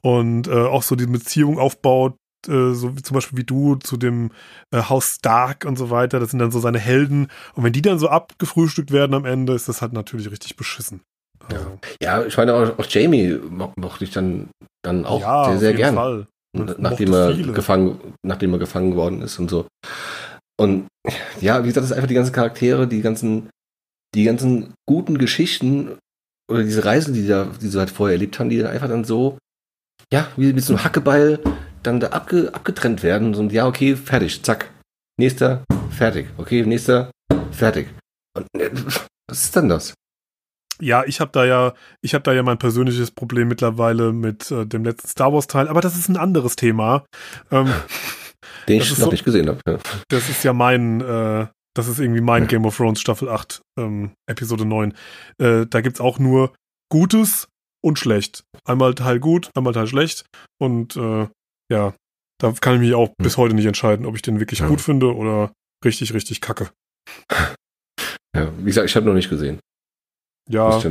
und äh, auch so die Beziehung aufbaut, äh, so wie zum Beispiel wie du zu dem äh, Haus Stark und so weiter, das sind dann so seine Helden. Und wenn die dann so abgefrühstückt werden am Ende, ist das halt natürlich richtig beschissen. Also, ja, ich meine auch, auch Jamie mo mochte ich dann, dann auch ja, sehr, sehr gern. Fall. Man nachdem er viele. gefangen, nachdem er gefangen geworden ist und so. Und ja, wie gesagt, das ist einfach die ganzen Charaktere, die ganzen, die ganzen guten Geschichten oder diese Reisen, die da, die sie halt vorher erlebt haben, die dann einfach dann so, ja, wie mit so einem Hackebeil dann da abge, abgetrennt werden und ja, okay, fertig, zack. nächster, fertig. Okay, nächster, fertig. Und, äh, [laughs] was ist denn das? Ja, ich habe da ja, ich habe da ja mein persönliches Problem mittlerweile mit äh, dem letzten Star Wars Teil, aber das ist ein anderes Thema. Ähm, [laughs] Den ich noch so- nicht gesehen habe. Ja. das ist ja mein, äh, das ist irgendwie mein Ja. Game of Thrones Staffel 8, ähm, Episode 9. Äh, da gibt's auch nur Gutes und schlecht. Einmal Teil gut, einmal Teil schlecht. Und äh, ja, da kann ich mich auch bis heute nicht entscheiden, ob ich den wirklich Ja. gut finde oder richtig, richtig kacke. [laughs] Ja, wie gesagt, ich habe noch nicht gesehen. Ja,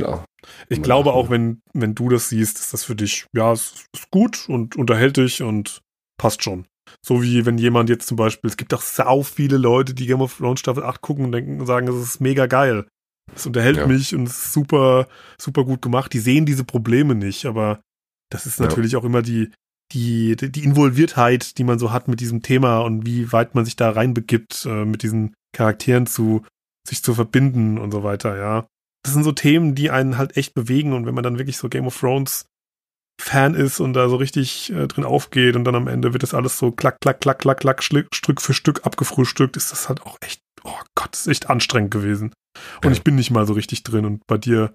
ich glaube auch, wenn, wenn du das siehst, ist das für dich, ja, es ist gut und unterhält dich und passt schon. So wie wenn jemand jetzt zum Beispiel, es gibt auch sau viele Leute, die Game of Thrones Staffel 8 gucken und denken und sagen, es ist mega geil. Es unterhält Ja. mich und es ist super, super gut gemacht. Die sehen diese Probleme nicht, aber das ist Ja. natürlich auch immer die, die, die Involviertheit, die man so hat mit diesem Thema und wie weit man sich da reinbegibt, äh, mit diesen Charakteren zu, sich zu verbinden und so weiter, ja. Das sind so Themen, die einen halt echt bewegen und wenn man dann wirklich so Game of Thrones Fan ist und da so richtig äh, drin aufgeht und dann am Ende wird das alles so klack, klack, klack, klack, klack, Stück für Stück abgefrühstückt, ist das halt auch echt, oh Gott, ist echt anstrengend gewesen. Und Ja. ich bin nicht mal so richtig drin und bei dir,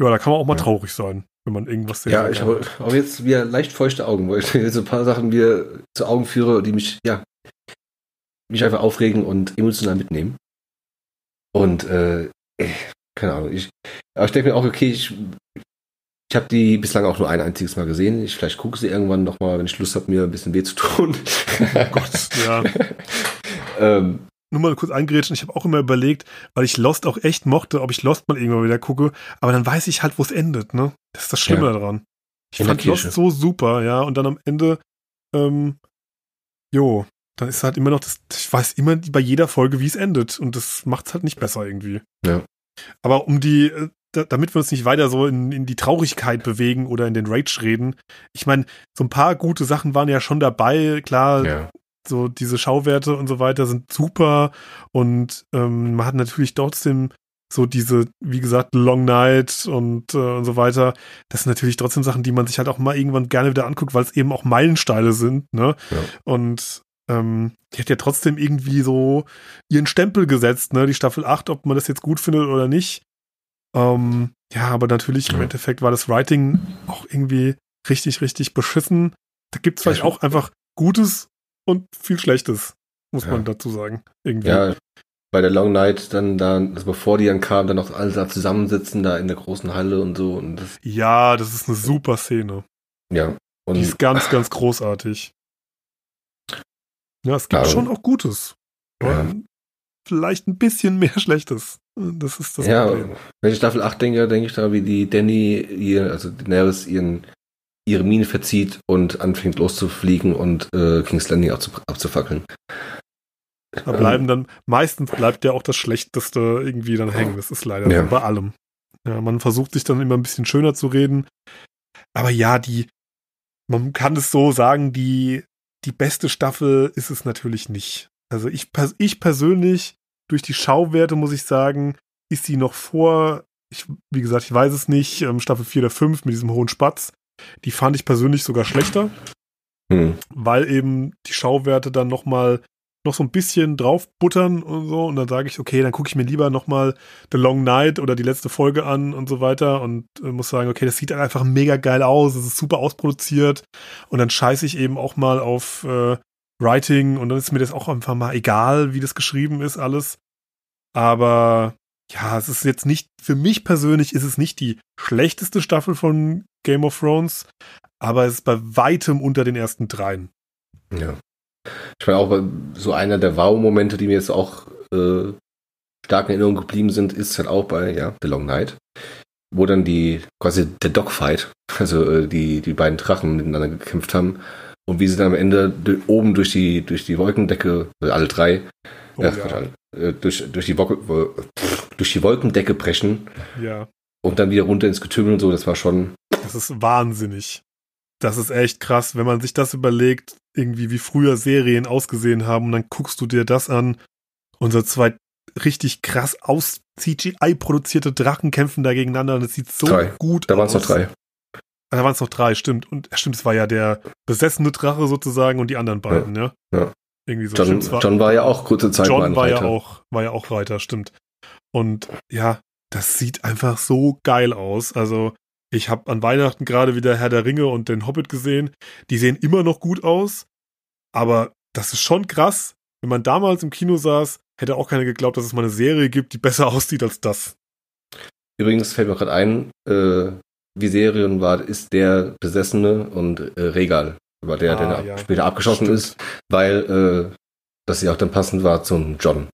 ja, da kann man auch mal Ja. traurig sein, wenn man irgendwas sehr Ja, sehr ich habe auch jetzt wieder leicht feuchte Augen, weil [laughs] ich jetzt so ein paar Sachen mir zu Augen führe, die mich, ja, mich einfach aufregen und emotional mitnehmen. Und, äh, keine Ahnung, ich, aber ich denke mir auch, okay, ich, ich habe die bislang auch nur ein einziges Mal gesehen. Ich vielleicht gucke sie irgendwann noch mal, wenn ich Lust habe, mir ein bisschen weh zu tun. Gott, ja. [laughs] ähm, nur mal kurz eingrätschen, ich habe auch immer überlegt, weil ich Lost auch echt mochte, ob ich Lost mal irgendwann wieder gucke, aber dann weiß ich halt, wo es endet, ne? Das ist das Schlimme Ja. daran. Ich In fand Lost so super, ja, und dann am Ende, ähm, jo, dann ist halt immer noch das, ich weiß immer bei jeder Folge, wie es endet und das macht's halt nicht besser irgendwie. Ja. Aber um die, äh, da, damit wir uns nicht weiter so in, in die Traurigkeit bewegen oder in den Rage reden, ich meine, so ein paar gute Sachen waren ja schon dabei, klar, ja. so diese Schauwerte und so weiter sind super und ähm, man hat natürlich trotzdem so diese, wie gesagt, Long Night und, äh, und so weiter. Das sind natürlich trotzdem Sachen, die man sich halt auch mal irgendwann gerne wieder anguckt, weil es eben auch Meilensteine sind, ne? Ja. Und ähm, die hat ja trotzdem irgendwie so ihren Stempel gesetzt, ne? Die Staffel 8, ob man das jetzt gut findet oder nicht. Ähm, ja, aber natürlich im. Endeffekt war das Writing auch irgendwie richtig, richtig beschissen. Da gibt's vielleicht Ja, auch einfach Gutes und viel Schlechtes, muss Ja. man dazu sagen. Irgendwie. ja, bei der Long Night dann da, also bevor die dann kam, dann noch alle da zusammensitzen, da in der großen Halle und so. Und das, ja, das ist eine super Szene. ja. Und Die ist ganz, ganz großartig. Ja, es gibt Ja. schon auch Gutes. Ja. Vielleicht ein bisschen mehr [laughs] Schlechtes. Das ist das ja, Problem. wenn ich Staffel 8 denke, denke ich da, wie die Danny, ihr, also Daenerys, ihren, ihre Mine verzieht und anfängt loszufliegen und äh, King's Landing abzu, abzufackeln. Da bleiben dann, meistens bleibt ja auch das Schlechteste irgendwie dann hängen. Das ist leider Ja. so bei allem. Ja, man versucht sich dann immer ein bisschen schöner zu reden. Aber ja, die, man kann es so sagen, die, die beste Staffel ist es natürlich nicht. Also ich, ich persönlich, durch die Schauwerte muss ich sagen, ist sie noch vor, ich, wie gesagt, ich weiß es nicht, ähm, Staffel 4 oder 5 mit diesem hohen Spatz. Die fand ich persönlich sogar schlechter Hm. weil eben die Schauwerte dann noch mal noch so ein bisschen draufbuttern und so und dann sage ich, okay, dann gucke ich mir lieber noch mal The Long Night oder die letzte Folge an und so weiter und äh, muss sagen, okay, das sieht einfach mega geil aus, es ist super ausproduziert und dann scheiße ich eben auch mal auf äh, Writing und dann ist mir das auch einfach mal egal, wie das geschrieben ist alles, aber ja, es ist jetzt nicht, für mich persönlich ist es nicht die schlechteste Staffel von Game of Thrones, aber es ist bei weitem unter den ersten dreien. Ja. Ich meine auch, so einer der Wow-Momente, die mir jetzt auch äh, stark in Erinnerung geblieben sind, ist halt auch bei ja, The Long Night, wo dann die, quasi der Dogfight, [laughs] also äh, die, die beiden Drachen miteinander gekämpft haben und wie sie dann am Ende oben durch die, durch die Wolkendecke, äh, alle drei, Oh, ja, ja, äh, durch, durch, die wo- durch die Wolkendecke brechen ja, und dann wieder runter ins Getümmel und so, das war schon, das ist wahnsinnig. Das ist echt krass, wenn man sich das überlegt, irgendwie wie früher Serien ausgesehen haben und dann guckst du dir das an. Unsere zwei richtig krass aus CGI produzierte Drachen kämpfen da gegeneinander und es sieht so Drei. gut da waren es aus. noch drei. Ah, Da waren es noch drei, stimmt. Und stimmt, es war ja der besessene Drache sozusagen und die anderen beiden, ja. Ja. Irgendwie so. John, war- John war ja auch kurze Zeit John war ja auch, war ja auch Reiter, stimmt. Und ja, das sieht einfach so geil aus. Also, ich habe an Weihnachten gerade wieder Herr der Ringe und den Hobbit gesehen. Die sehen immer noch gut aus, aber das ist schon krass. Wenn man damals im Kino saß, hätte auch keiner geglaubt, dass es mal eine Serie gibt, die besser [laughs] aussieht als das. Übrigens fällt mir gerade ein, äh, Viserion war, ist der Besessene und äh, Regal war der, Ah, der ja. später abgeschossen Stimmt. ist, weil äh, das ja auch dann passend war zum John.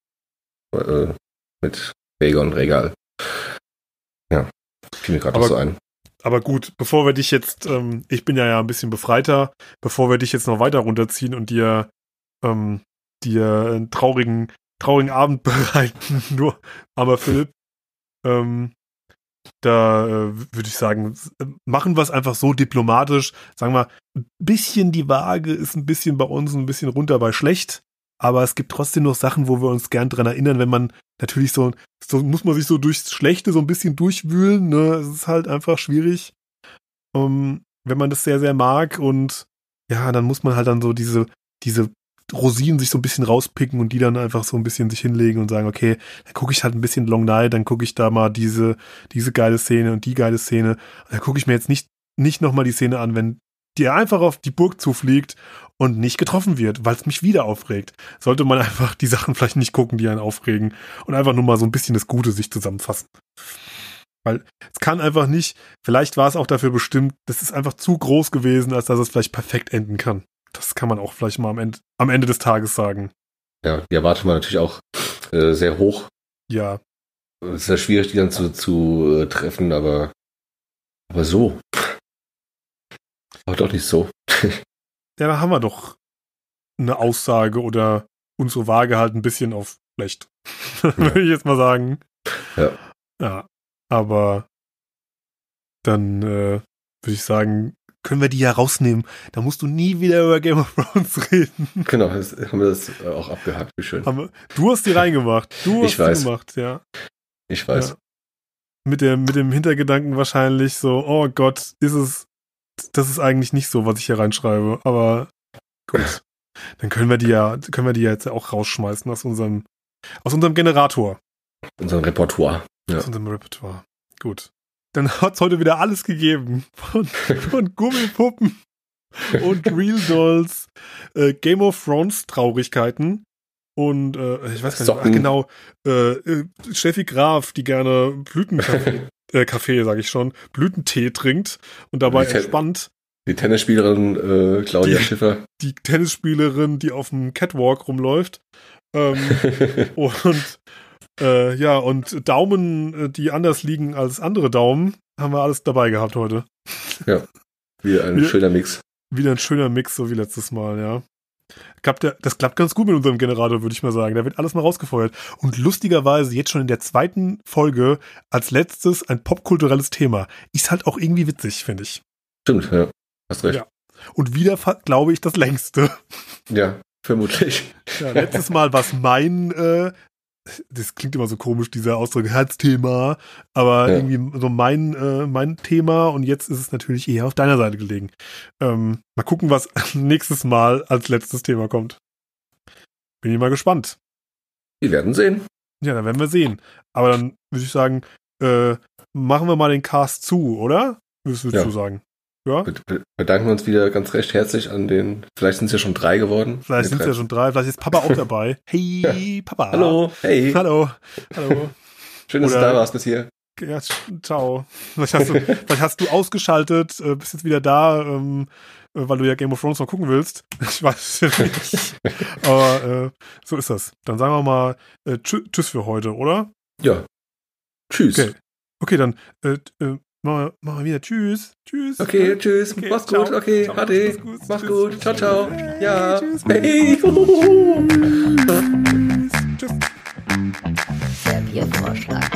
Äh, mit Rhaegar und Regal. Ja, fiel mir gerade so ein. Aber gut, bevor wir dich jetzt, ähm, ich bin ja ja ein bisschen befreiter, bevor wir dich jetzt noch weiter runterziehen und dir, ähm, dir einen traurigen, traurigen Abend [laughs] bereiten, nur, aber Philipp, ähm, da äh, würde ich sagen, äh, machen wir es einfach so diplomatisch, sagen wir, ein bisschen die Waage ist ein bisschen bei uns ein bisschen runter bei schlecht, aber es gibt trotzdem noch Sachen, wo wir uns gern dran erinnern, wenn man natürlich so, so muss man sich so durchs Schlechte so ein bisschen durchwühlen, ne? Es ist halt einfach schwierig. Ähm, wenn man das sehr, sehr mag und ja, dann muss man halt dann so diese, diese Rosinen sich so ein bisschen rauspicken und die dann einfach so ein bisschen sich hinlegen und sagen, okay, dann gucke ich halt ein bisschen Long Night, dann gucke ich da mal diese, diese geile Szene und die geile Szene. Da gucke ich mir jetzt nicht, nicht nochmal die Szene an, wenn die einfach auf die Burg zufliegt und nicht getroffen wird, weil es mich wieder aufregt. Sollte man einfach die Sachen vielleicht nicht gucken, die einen aufregen und einfach nur mal so ein bisschen das Gute sich zusammenfassen. Weil es kann einfach nicht, vielleicht war es auch dafür bestimmt, das ist einfach zu groß gewesen, als dass es vielleicht perfekt enden kann. Das kann man auch vielleicht mal am Ende, am Ende des Tages sagen. Ja, die erwartet man natürlich auch äh, sehr hoch. Ja, Es ist ja schwierig, die dann zu, zu äh, treffen, aber, aber so. Aber doch nicht so. [laughs] ja, da haben wir doch eine Aussage oder unsere Waage halt ein bisschen auf schlecht. [laughs] Würde ich jetzt mal sagen. Ja. Ja, aber dann äh, würde ich sagen, können wir die ja rausnehmen. Da musst du nie wieder über Game of Thrones [laughs] reden. Genau, haben wir das auch abgehakt. Wie schön. Du hast die reingemacht. Du hast Ich weiß. die gemacht, ja. Ich weiß. Ja. Mit dem, mit dem Hintergedanken wahrscheinlich so, oh Gott, ist es, das ist eigentlich nicht so, was ich hier reinschreibe. Aber gut. Dann können wir die ja, können wir die ja jetzt auch rausschmeißen aus unserem, aus unserem Generator, Unser Repertoire. Ja. aus unserem Repertoire. Gut. Dann hat's heute wieder alles gegeben. Von, von Gummipuppen und Real Dolls, äh, Game of Thrones Traurigkeiten und äh, ich weiß gar nicht, ach genau, äh, äh, Steffi Graf, die gerne Blütenkaffee, äh, Kaffee, sage ich schon, Blütentee trinkt und dabei Die entspannt. Die Tennisspielerin äh, Claudia Die- Schiffer. Die Tennisspielerin, die auf dem Catwalk rumläuft. Ähm, [laughs] und äh, ja, und Daumen, äh, die anders liegen als andere Daumen, haben wir alles dabei gehabt heute. Wie ein Wieder- schöner Mix. Wieder ein schöner Mix, so wie letztes Mal, ja. Klappt der, das klappt ganz gut mit unserem Generator, würde ich mal sagen. Da wird alles mal rausgefeuert. Und lustigerweise jetzt schon in der zweiten Folge als letztes ein popkulturelles Thema. Ist halt auch irgendwie witzig, finde ich. Stimmt, ja. Hast recht. Ja. Und wieder, glaube ich, das längste. Ja, vermutlich. Ja, letztes Mal war es mein, äh, das klingt immer so komisch, dieser Ausdruck Herzthema, aber Ja. irgendwie so mein, äh, mein Thema und jetzt ist es natürlich eher auf deiner Seite gelegen. Ähm, mal gucken, was [laughs] nächstes Mal als letztes Thema kommt. Bin ich mal gespannt. Wir werden sehen. Ja, dann werden wir sehen. Aber dann würde ich sagen, äh, machen wir mal den Cast zu, oder? Was würdest Ja. du sagen? Ja? Wir be- bedanken uns wieder ganz recht herzlich an den, vielleicht sind es ja schon drei geworden. Vielleicht sind es ja schon drei, vielleicht ist Papa auch [laughs] dabei. Hey, Papa. Hallo, hey, Hallo. Hallo. [laughs] schön, dass du Oder- da warst bis hier. Ja, ciao. Vielleicht hast du, vielleicht hast du ausgeschaltet, äh, bist jetzt wieder da, ähm, äh, weil du ja Game of Thrones noch gucken willst. [laughs] Ich weiß es ja nicht. Aber äh, so ist das. Dann sagen wir mal äh, tschü tschüss für heute, oder? Ja. Tschüss. Okay. Okay, dann äh, äh, machen, wir, machen wir wieder Tschüss. Tschüss. Okay, tschüss. Okay, Mach's ciao. gut. Okay, Ciao. Ade. Mach's gut. Mach's Tschüss. gut. Ciao, ciao. Hey, Ja. tschüss. Hey. [laughs] Tschüss. Serviervorschlag.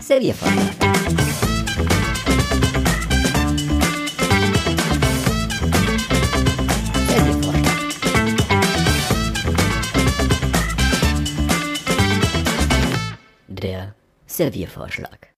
Serviervorschlag. Serviervorschlag.